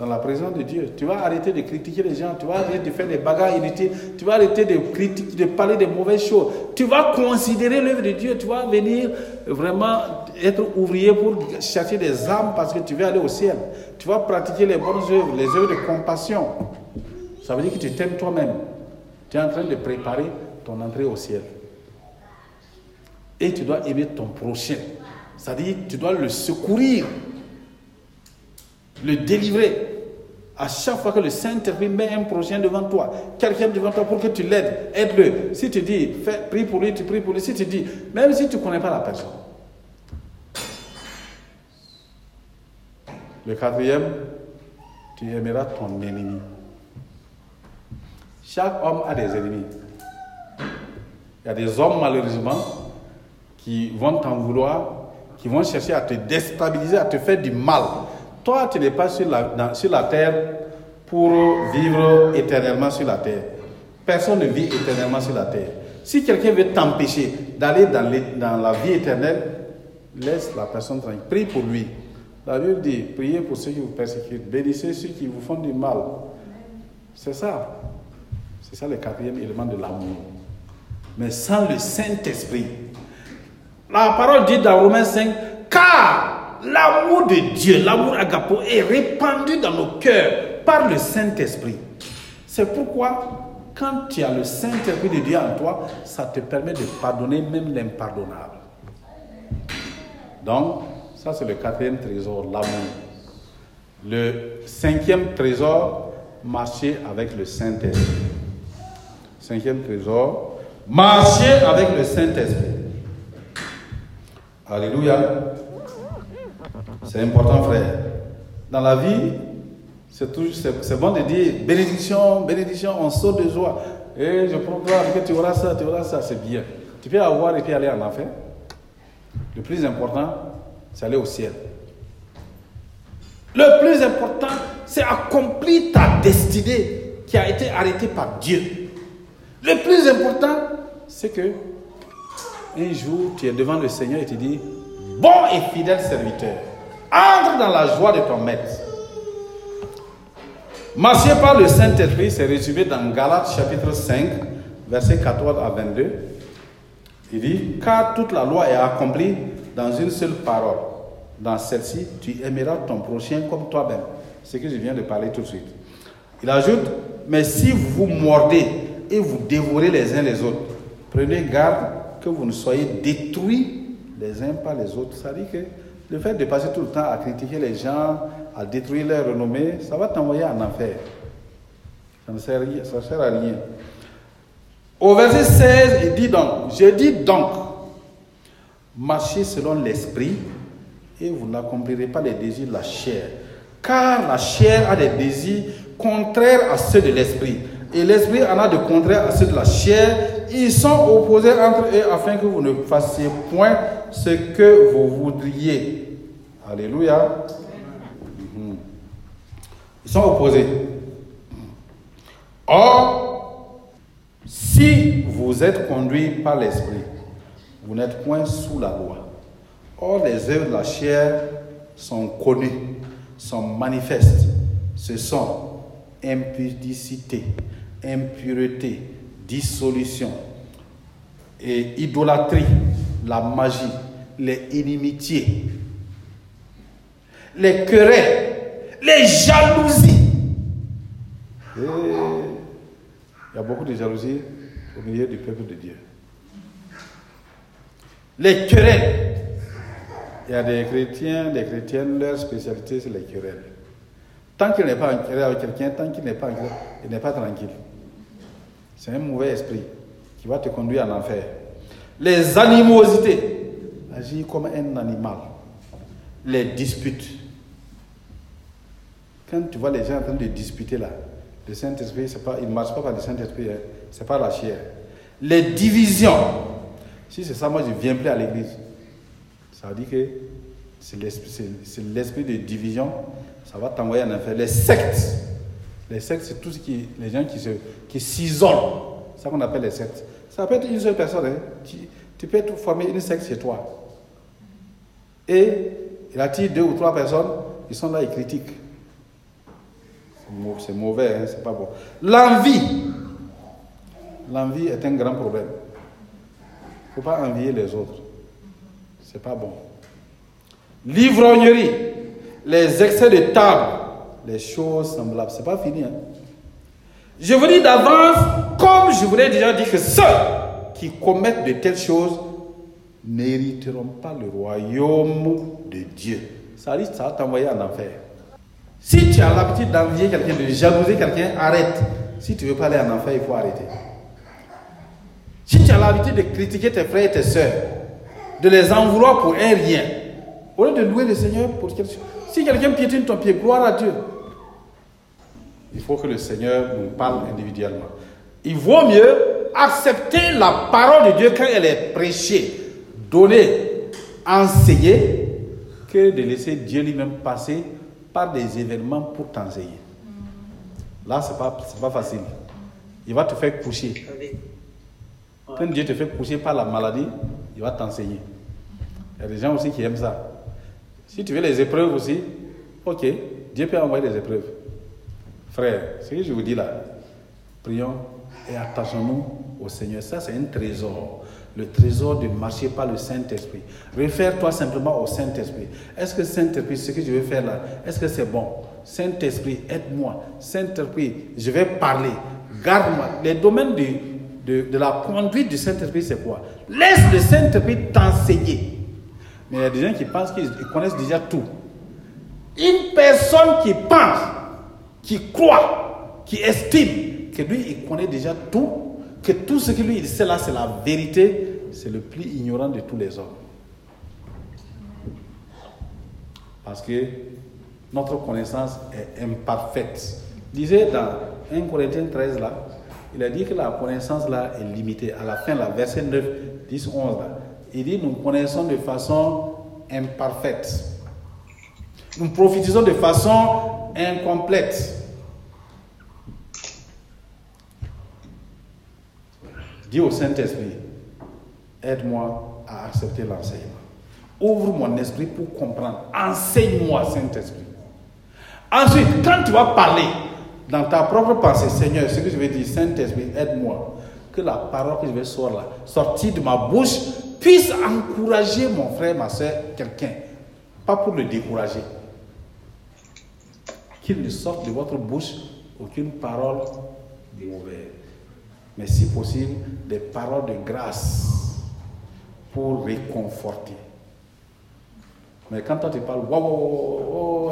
dans la présence de Dieu. Tu vas arrêter de critiquer les gens, tu vas arrêter de faire des bagarres inutiles, tu vas arrêter de critiquer, de parler des mauvaises choses. Tu vas considérer l'œuvre de Dieu, tu vas venir vraiment être ouvrier pour chercher des âmes parce que tu veux aller au ciel. Tu vas pratiquer les bonnes œuvres, les œuvres de compassion. Ça veut dire que tu t'aimes toi-même. Tu es en train de préparer ton entrée au ciel. Et tu dois aimer ton prochain. C'est-à-dire tu dois le secourir, le délivrer. À chaque fois que le Saint-Esprit met un prochain devant toi, quelqu'un devant toi pour que tu l'aides, aide-le. Si tu dis, prie pour lui, tu pries pour lui. Si tu dis, même si tu ne connais pas la personne. Le quatrième, tu aimeras ton ennemi. Chaque homme a des ennemis. Il y a des hommes, malheureusement, qui vont t'en vouloir, qui vont chercher à te déstabiliser, à te faire du mal. Toi, tu n'es pas sur la, sur la terre pour vivre éternellement sur la terre. Personne ne vit éternellement sur la terre. Si quelqu'un veut t'empêcher d'aller dans, dans la vie éternelle, laisse la personne tranquille. Prie pour lui. La Bible dit, priez pour ceux qui vous persécutent, bénissez ceux qui vous font du mal. C'est ça. C'est ça le quatrième élément de l'amour. Mais sans le Saint-Esprit, la parole dit dans Romains 5, car l'amour de Dieu, l'amour agapo, est répandu dans nos cœurs par le Saint-Esprit. C'est pourquoi, quand tu as le Saint-Esprit de Dieu en toi, ça te permet de pardonner même l'impardonnable. Donc, ça c'est le quatrième trésor, l'amour. Le cinquième trésor, marcher avec le Saint-Esprit. Cinquième trésor, marcher avec le Saint-Esprit. Alléluia. C'est important, frère. Dans la vie, c'est bon de dire bénédiction, bénédiction, on saute de joie. Et je proclame que tu auras ça, tu auras ça, c'est bien. Tu peux avoir et puis aller en enfer. Le plus important, c'est aller au ciel. Le plus important, c'est accomplir ta destinée qui a été arrêtée par Dieu. Le plus important, c'est que un jour, tu es devant le Seigneur et tu dis, bon et fidèle serviteur, entre dans la joie de ton maître. Marcher par le Saint-Esprit, c'est résumé dans Galates chapitre 5, versets 14 à 22. Il dit, car toute la loi est accomplie dans une seule parole. Dans celle-ci, tu aimeras ton prochain comme toi-même. C'est ce que je viens de parler tout de suite. Il ajoute, mais si vous mordez et vous dévorez les uns les autres, prenez garde que vous ne soyez détruits les uns par les autres. Ça dit que le fait de passer tout le temps à critiquer les gens, à détruire leur renommée, ça va t'envoyer en enfer. Ça ne sert, à rien-. Au verset 16, il dit donc, je dis donc, marchez selon l'esprit et vous n'accomplirez pas les désirs de la chair. Car la chair a des désirs contraires à ceux de l'esprit. Et l'esprit en a de contraires à ceux de la chair. Ils sont opposés entre eux afin que vous ne fassiez point ce que vous voudriez. Alléluia. Mhm. Ils sont opposés. Or, si vous êtes conduit par l'esprit, vous n'êtes point sous la loi. Or, les œuvres de la chair sont connues, sont manifestes. Ce sont impudicité, impureté, dissolution, et idolâtrie, la magie, les inimitiés, les querelles, les jalousies. Et il y a beaucoup de jalousie au milieu du peuple de Dieu. Les querelles. Il y a des chrétiens, des chrétiennes, leur spécialité, c'est les querelles. Tant qu'il n'est pas en querelle avec quelqu'un, tant qu'il n'est pas en querelle, il n'est pas tranquille. C'est un mauvais esprit qui va te conduire en enfer. Les animosités. Agir comme un animal. Les disputes. Quand tu vois les gens en train de disputer là, le Saint-Esprit, il ne marche pas par le Saint-Esprit, hein, c'est pas la chair. Les divisions. Si c'est ça, moi je ne viens plus à l'église. Ça veut dire que c'est l'esprit de division, ça va t'envoyer en enfer. Les sectes. Les sectes, c'est tout ce qui, les gens qui se, qui s'isolent. Ça qu'on appelle les sectes. Ça peut être une seule personne. hein. Tu, peux former une secte chez toi. Et il attire deux ou trois personnes, ils sont là, ils critiquent. c'est mauvais, hein, c'est pas bon. L'envie. L'envie est un grand problème. Il ne faut pas envier les autres. C'est pas bon. L'ivrognerie, les excès de table, les choses semblables. C'est pas fini. hein. Je vous dis d'avance, comme je vous déjà dit, que ceux qui commettent de telles choses n'hériteront pas le royaume de Dieu. Ça ça va t'envoyer en enfer. Si tu as l'habitude d'envier quelqu'un, de jalouser quelqu'un, arrête. Si tu veux pas aller en enfer, il faut arrêter. Si tu as l'habitude de critiquer tes frères et tes soeurs, de les en vouloir pour un rien, au lieu de louer le Seigneur pour quelque chose, si quelqu'un piétine ton pied, gloire à Dieu. Il faut que le Seigneur nous parle individuellement. Il vaut mieux accepter la parole de Dieu quand elle est prêchée, donnée, enseignée, que de laisser Dieu lui-même passer par des événements pour t'enseigner. Là, ce n'est pas, pas facile. Il va te faire coucher. Quand Dieu te fait coucher par la maladie, il va t'enseigner. Il y a des gens aussi qui aiment ça. Si tu veux les épreuves aussi, ok, Dieu peut envoyer des épreuves. Frère, ce que je vous dis là, prions et attachons-nous au Seigneur. Ça, c'est un trésor. Le trésor de marcher par le Saint-Esprit. Réfère-toi simplement au Saint-Esprit. Est-ce que Saint-Esprit, ce que je vais faire là, est-ce que c'est bon? Saint-Esprit, aide-moi. Saint-Esprit, je vais parler. Garde-moi. Les domaines de, de, de la conduite du Saint-Esprit, c'est quoi? Laisse le Saint-Esprit t'enseigner. Mais il y a des gens qui pensent qu'ils connaissent déjà tout. Une personne qui pense, qui croit, qui estime que lui, il connaît déjà tout, que tout ce que lui, il sait là, c'est la vérité, c'est le plus ignorant de tous les hommes. Parce que notre connaissance est imparfaite. Disait dans 1 Corinthiens 13 là, il a dit que la connaissance là est limitée. À la fin, la verset 9, 10, 11 là, il dit nous connaissons de façon imparfaite. Nous prophétisons de façon incomplète. Dis au Saint-Esprit, aide-moi à accepter l'enseignement. Ouvre mon esprit pour comprendre. Enseigne-moi, Saint-Esprit. Ensuite, quand tu vas parler dans ta propre pensée, Seigneur, ce que je vais dire, Saint-Esprit, aide-moi. Que la parole que je vais sortir, de ma bouche puisse encourager mon frère, ma soeur, quelqu'un. Pas pour le décourager. Qu'il ne sorte de votre bouche aucune parole mauvaise. Mais si possible, des paroles de grâce pour réconforter. Mais quand toi tu parles,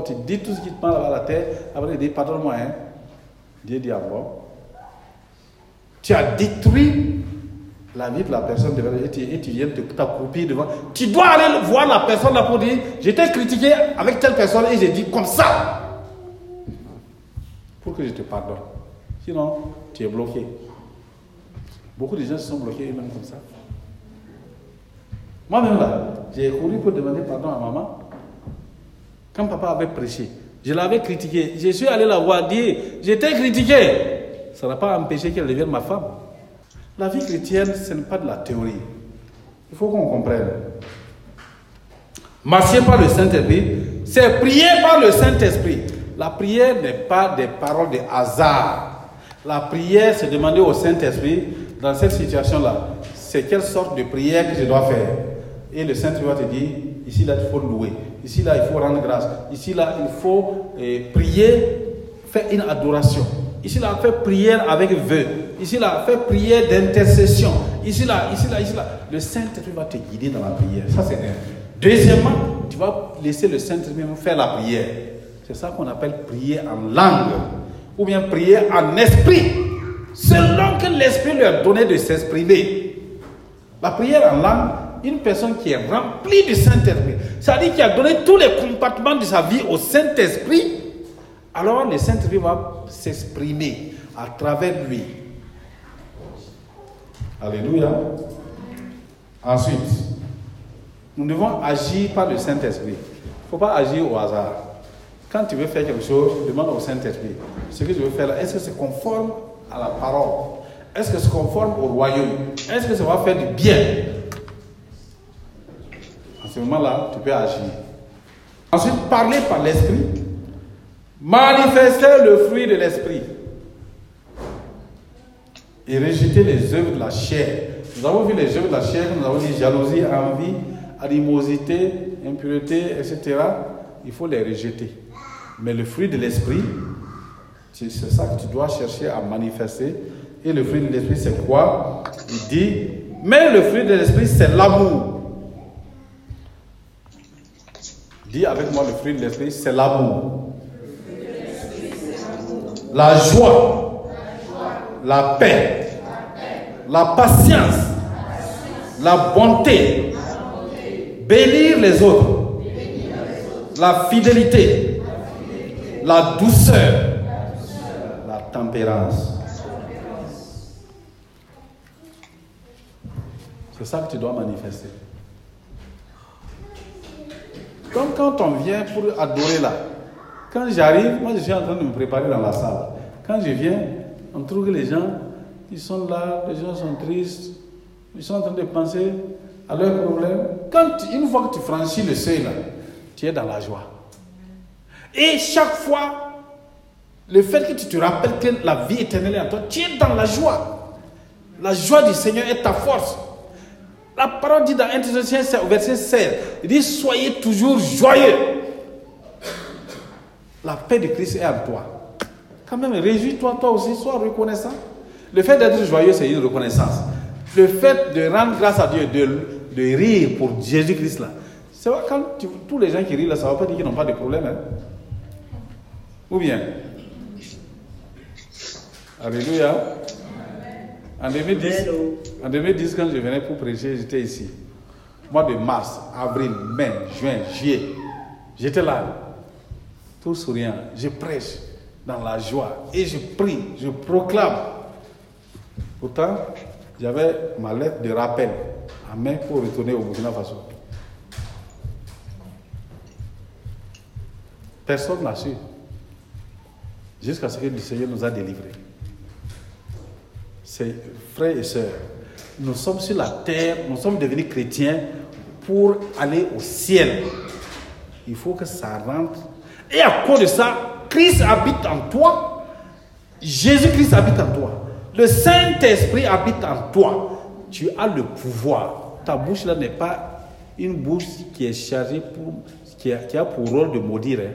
tu dis tout ce qui te parle à la tête, après tu dis, pardonne-moi, hein. Dieu dit à moi, tu as détruit la vie de la personne devant et tu, et tu viens t'accroupir devant. Tu dois aller voir la personne là pour dire, j'étais critiqué avec telle personne et j'ai dit comme ça. Que je te pardonne. Sinon, tu es bloqué. Beaucoup de gens se sont bloqués eux-mêmes comme ça. Moi-même là, j'ai couru pour demander pardon à maman. Quand papa avait prêché, je l'avais critiqué. Je suis allé la voir dire, j'étais critiqué. Ça n'a pas empêché qu'elle devienne ma femme. La vie chrétienne, ce n'est pas de la théorie. Il faut qu'on comprenne. Marcher par le Saint-Esprit, c'est prier par le Saint-Esprit. La prière n'est pas des paroles de hasard. La prière, c'est demander au Saint-Esprit, dans cette situation-là, c'est quelle sorte de prière que je dois faire. Et le Saint-Esprit va te dire, ici là, il faut louer. Ici là, il faut rendre grâce. Ici là, il faut eh, prier, faire une adoration. Ici là, faire prière avec vœu. Ici là, faire prière d'intercession. Ici là, ici là, ici là. Le Saint-Esprit va te guider dans la prière. Ça, c'est un. Deuxièmement, tu vas laisser le Saint-Esprit faire la prière. C'est ça qu'on appelle prier en langue. Ou bien prier en esprit. Selon que l'Esprit lui a donné de s'exprimer. La prière en langue, une personne qui est remplie du Saint-Esprit, c'est-à-dire qui a donné tous les compartiments de sa vie au Saint-Esprit, alors le Saint-Esprit va s'exprimer à travers lui. Alléluia. Ensuite, nous devons agir par le Saint-Esprit. Il ne faut pas agir au hasard. Quand tu veux faire quelque chose, demande au Saint-Esprit. Ce que je veux faire là, est-ce que c'est conforme à la parole? Est-ce que c'est conforme au royaume? Est-ce que ça va faire du bien? En ce moment-là, tu peux agir. Ensuite, parler par l'Esprit. Manifester le fruit de l'esprit. Et rejeter les œuvres de la chair. Nous avons vu les œuvres de la chair, nous avons dit jalousie, envie, animosité, impureté, etc. Il faut les rejeter. Mais le fruit de l'esprit, c'est ça que tu dois chercher à manifester. Et le fruit de l'esprit, c'est quoi? Il dit, mais le fruit de l'esprit, c'est l'amour. Dis avec moi, le fruit de l'esprit, c'est l'amour. La joie, la paix, la patience, la bonté, bénir les autres, la fidélité, la douceur, la tempérance. C'est ça que tu dois manifester. Comme quand on vient pour adorer là. Quand j'arrive, moi je suis en train de me préparer dans la salle. Quand je viens, on trouve les gens, ils sont là, les gens sont tristes, ils sont en train de penser à leurs problèmes. Une fois que tu franchis le seuil là, tu es dans la joie. Et chaque fois, le fait que tu te rappelles que la vie éternelle est en toi, tu es dans la joie. La joie du Seigneur est ta force. La parole dit dans 1 Thessaloniciens verset 16, il dit Soyez toujours joyeux. La paix de Christ est en toi. Quand même, réjouis-toi toi aussi, sois reconnaissant. Le fait d'être joyeux, c'est une reconnaissance. Le fait de rendre grâce à Dieu, de, de rire pour Jésus-Christ, là, c'est quand tu- tous les gens qui rient là, ça ne va pas dire qu'ils n'ont pas de problème. hein. Ou bien? Alléluia. En 2010, en 2010, quand je venais pour prêcher, j'étais ici. Mois de mars, avril, mai, juin, juillet. J'étais là, tout souriant. Je prêche dans la joie et je prie, je proclame. Pourtant, j'avais ma lettre de rappel à main pour retourner au Burkina Faso. Personne n'a su. Jusqu'à ce que le Seigneur nous a délivrés. C'est frères et sœurs, nous sommes sur la terre, nous sommes devenus chrétiens pour aller au ciel. Il faut que ça rentre. Et à cause de ça, Christ habite en toi. Jésus-Christ habite en toi. Le Saint-Esprit habite en toi. Tu as le pouvoir. Ta bouche là n'est pas une bouche qui est chargée pour, qui a, pour rôle de maudire. hein.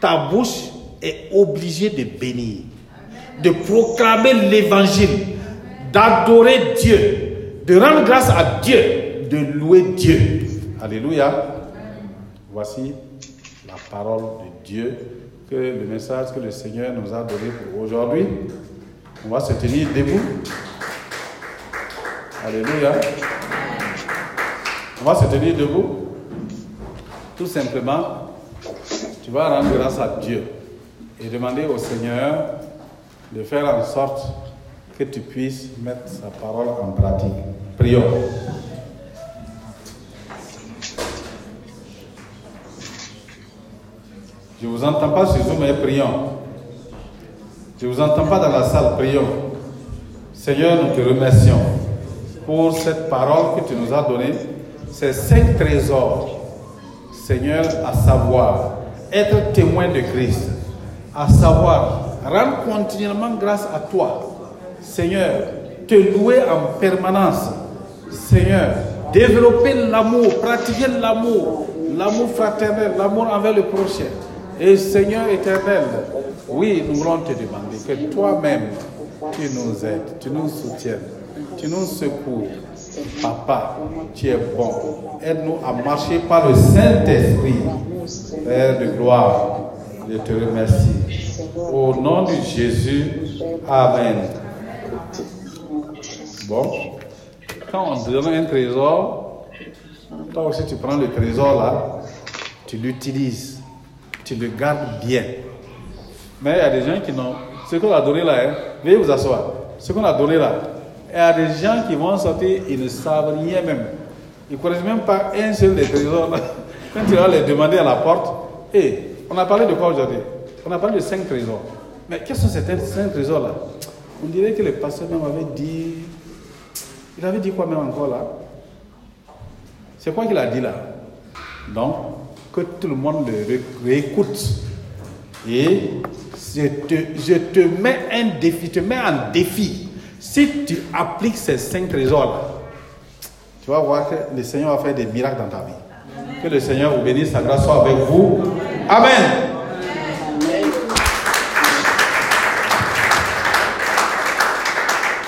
Ta bouche est obligée de bénir, de proclamer l'évangile, d'adorer Dieu, de rendre grâce à Dieu, de louer Dieu. Alléluia. Voici la parole de Dieu, que le message que le Seigneur nous a donné pour aujourd'hui. On va se tenir debout. Alléluia. On va se tenir debout. Tout simplement, tu vas rendre grâce à Dieu et demander au Seigneur de faire en sorte que tu puisses mettre sa parole en pratique. Prions. Je ne vous entends pas sur Zoom, mais prions. Je ne vous entends pas dans la salle, prions. Seigneur, nous te remercions pour cette parole que tu nous as donnée, ces cinq trésors. Seigneur, à savoir être témoin de Christ, à savoir rendre continuellement grâce à toi. Seigneur, te louer en permanence. Seigneur, développer l'amour, pratiquer l'amour, l'amour fraternel, l'amour envers le prochain. Et Seigneur éternel, oui, nous voulons te demander que toi-même, tu nous aides, tu nous soutiennes, tu nous secours. Papa, tu es bon. Aide-nous à marcher par le Saint-Esprit. Père de gloire, je te remercie. Au nom de Jésus, Amen. Bon, quand on te donne un trésor, toi aussi tu prends le trésor là, tu l'utilises, tu le gardes bien. Mais il y a des gens qui n'ont. Ce qu'on a donné là, hein, veuillez vous asseoir. Ce qu'on a donné là, il y a des gens qui vont sortir, ils ne savent rien même. Ils ne connaissent même pas un seul des trésors là. Quand tu vas les demander à la porte, et on a parlé de quoi aujourd'hui? On a parlé de cinq trésors. Mais quels sont ces cinq trésors là On dirait que le pasteur même avait dit. Il avait dit quoi même encore là? C'est quoi qu'il a dit là? Donc, que tout le monde le ré- réécoute Et je te, je te mets un défi, je te mets en défi. Si tu appliques ces cinq trésors-là, tu vas voir que le Seigneur va faire des miracles dans ta vie. Que le Seigneur vous bénisse, sa grâce soit avec vous. Amen.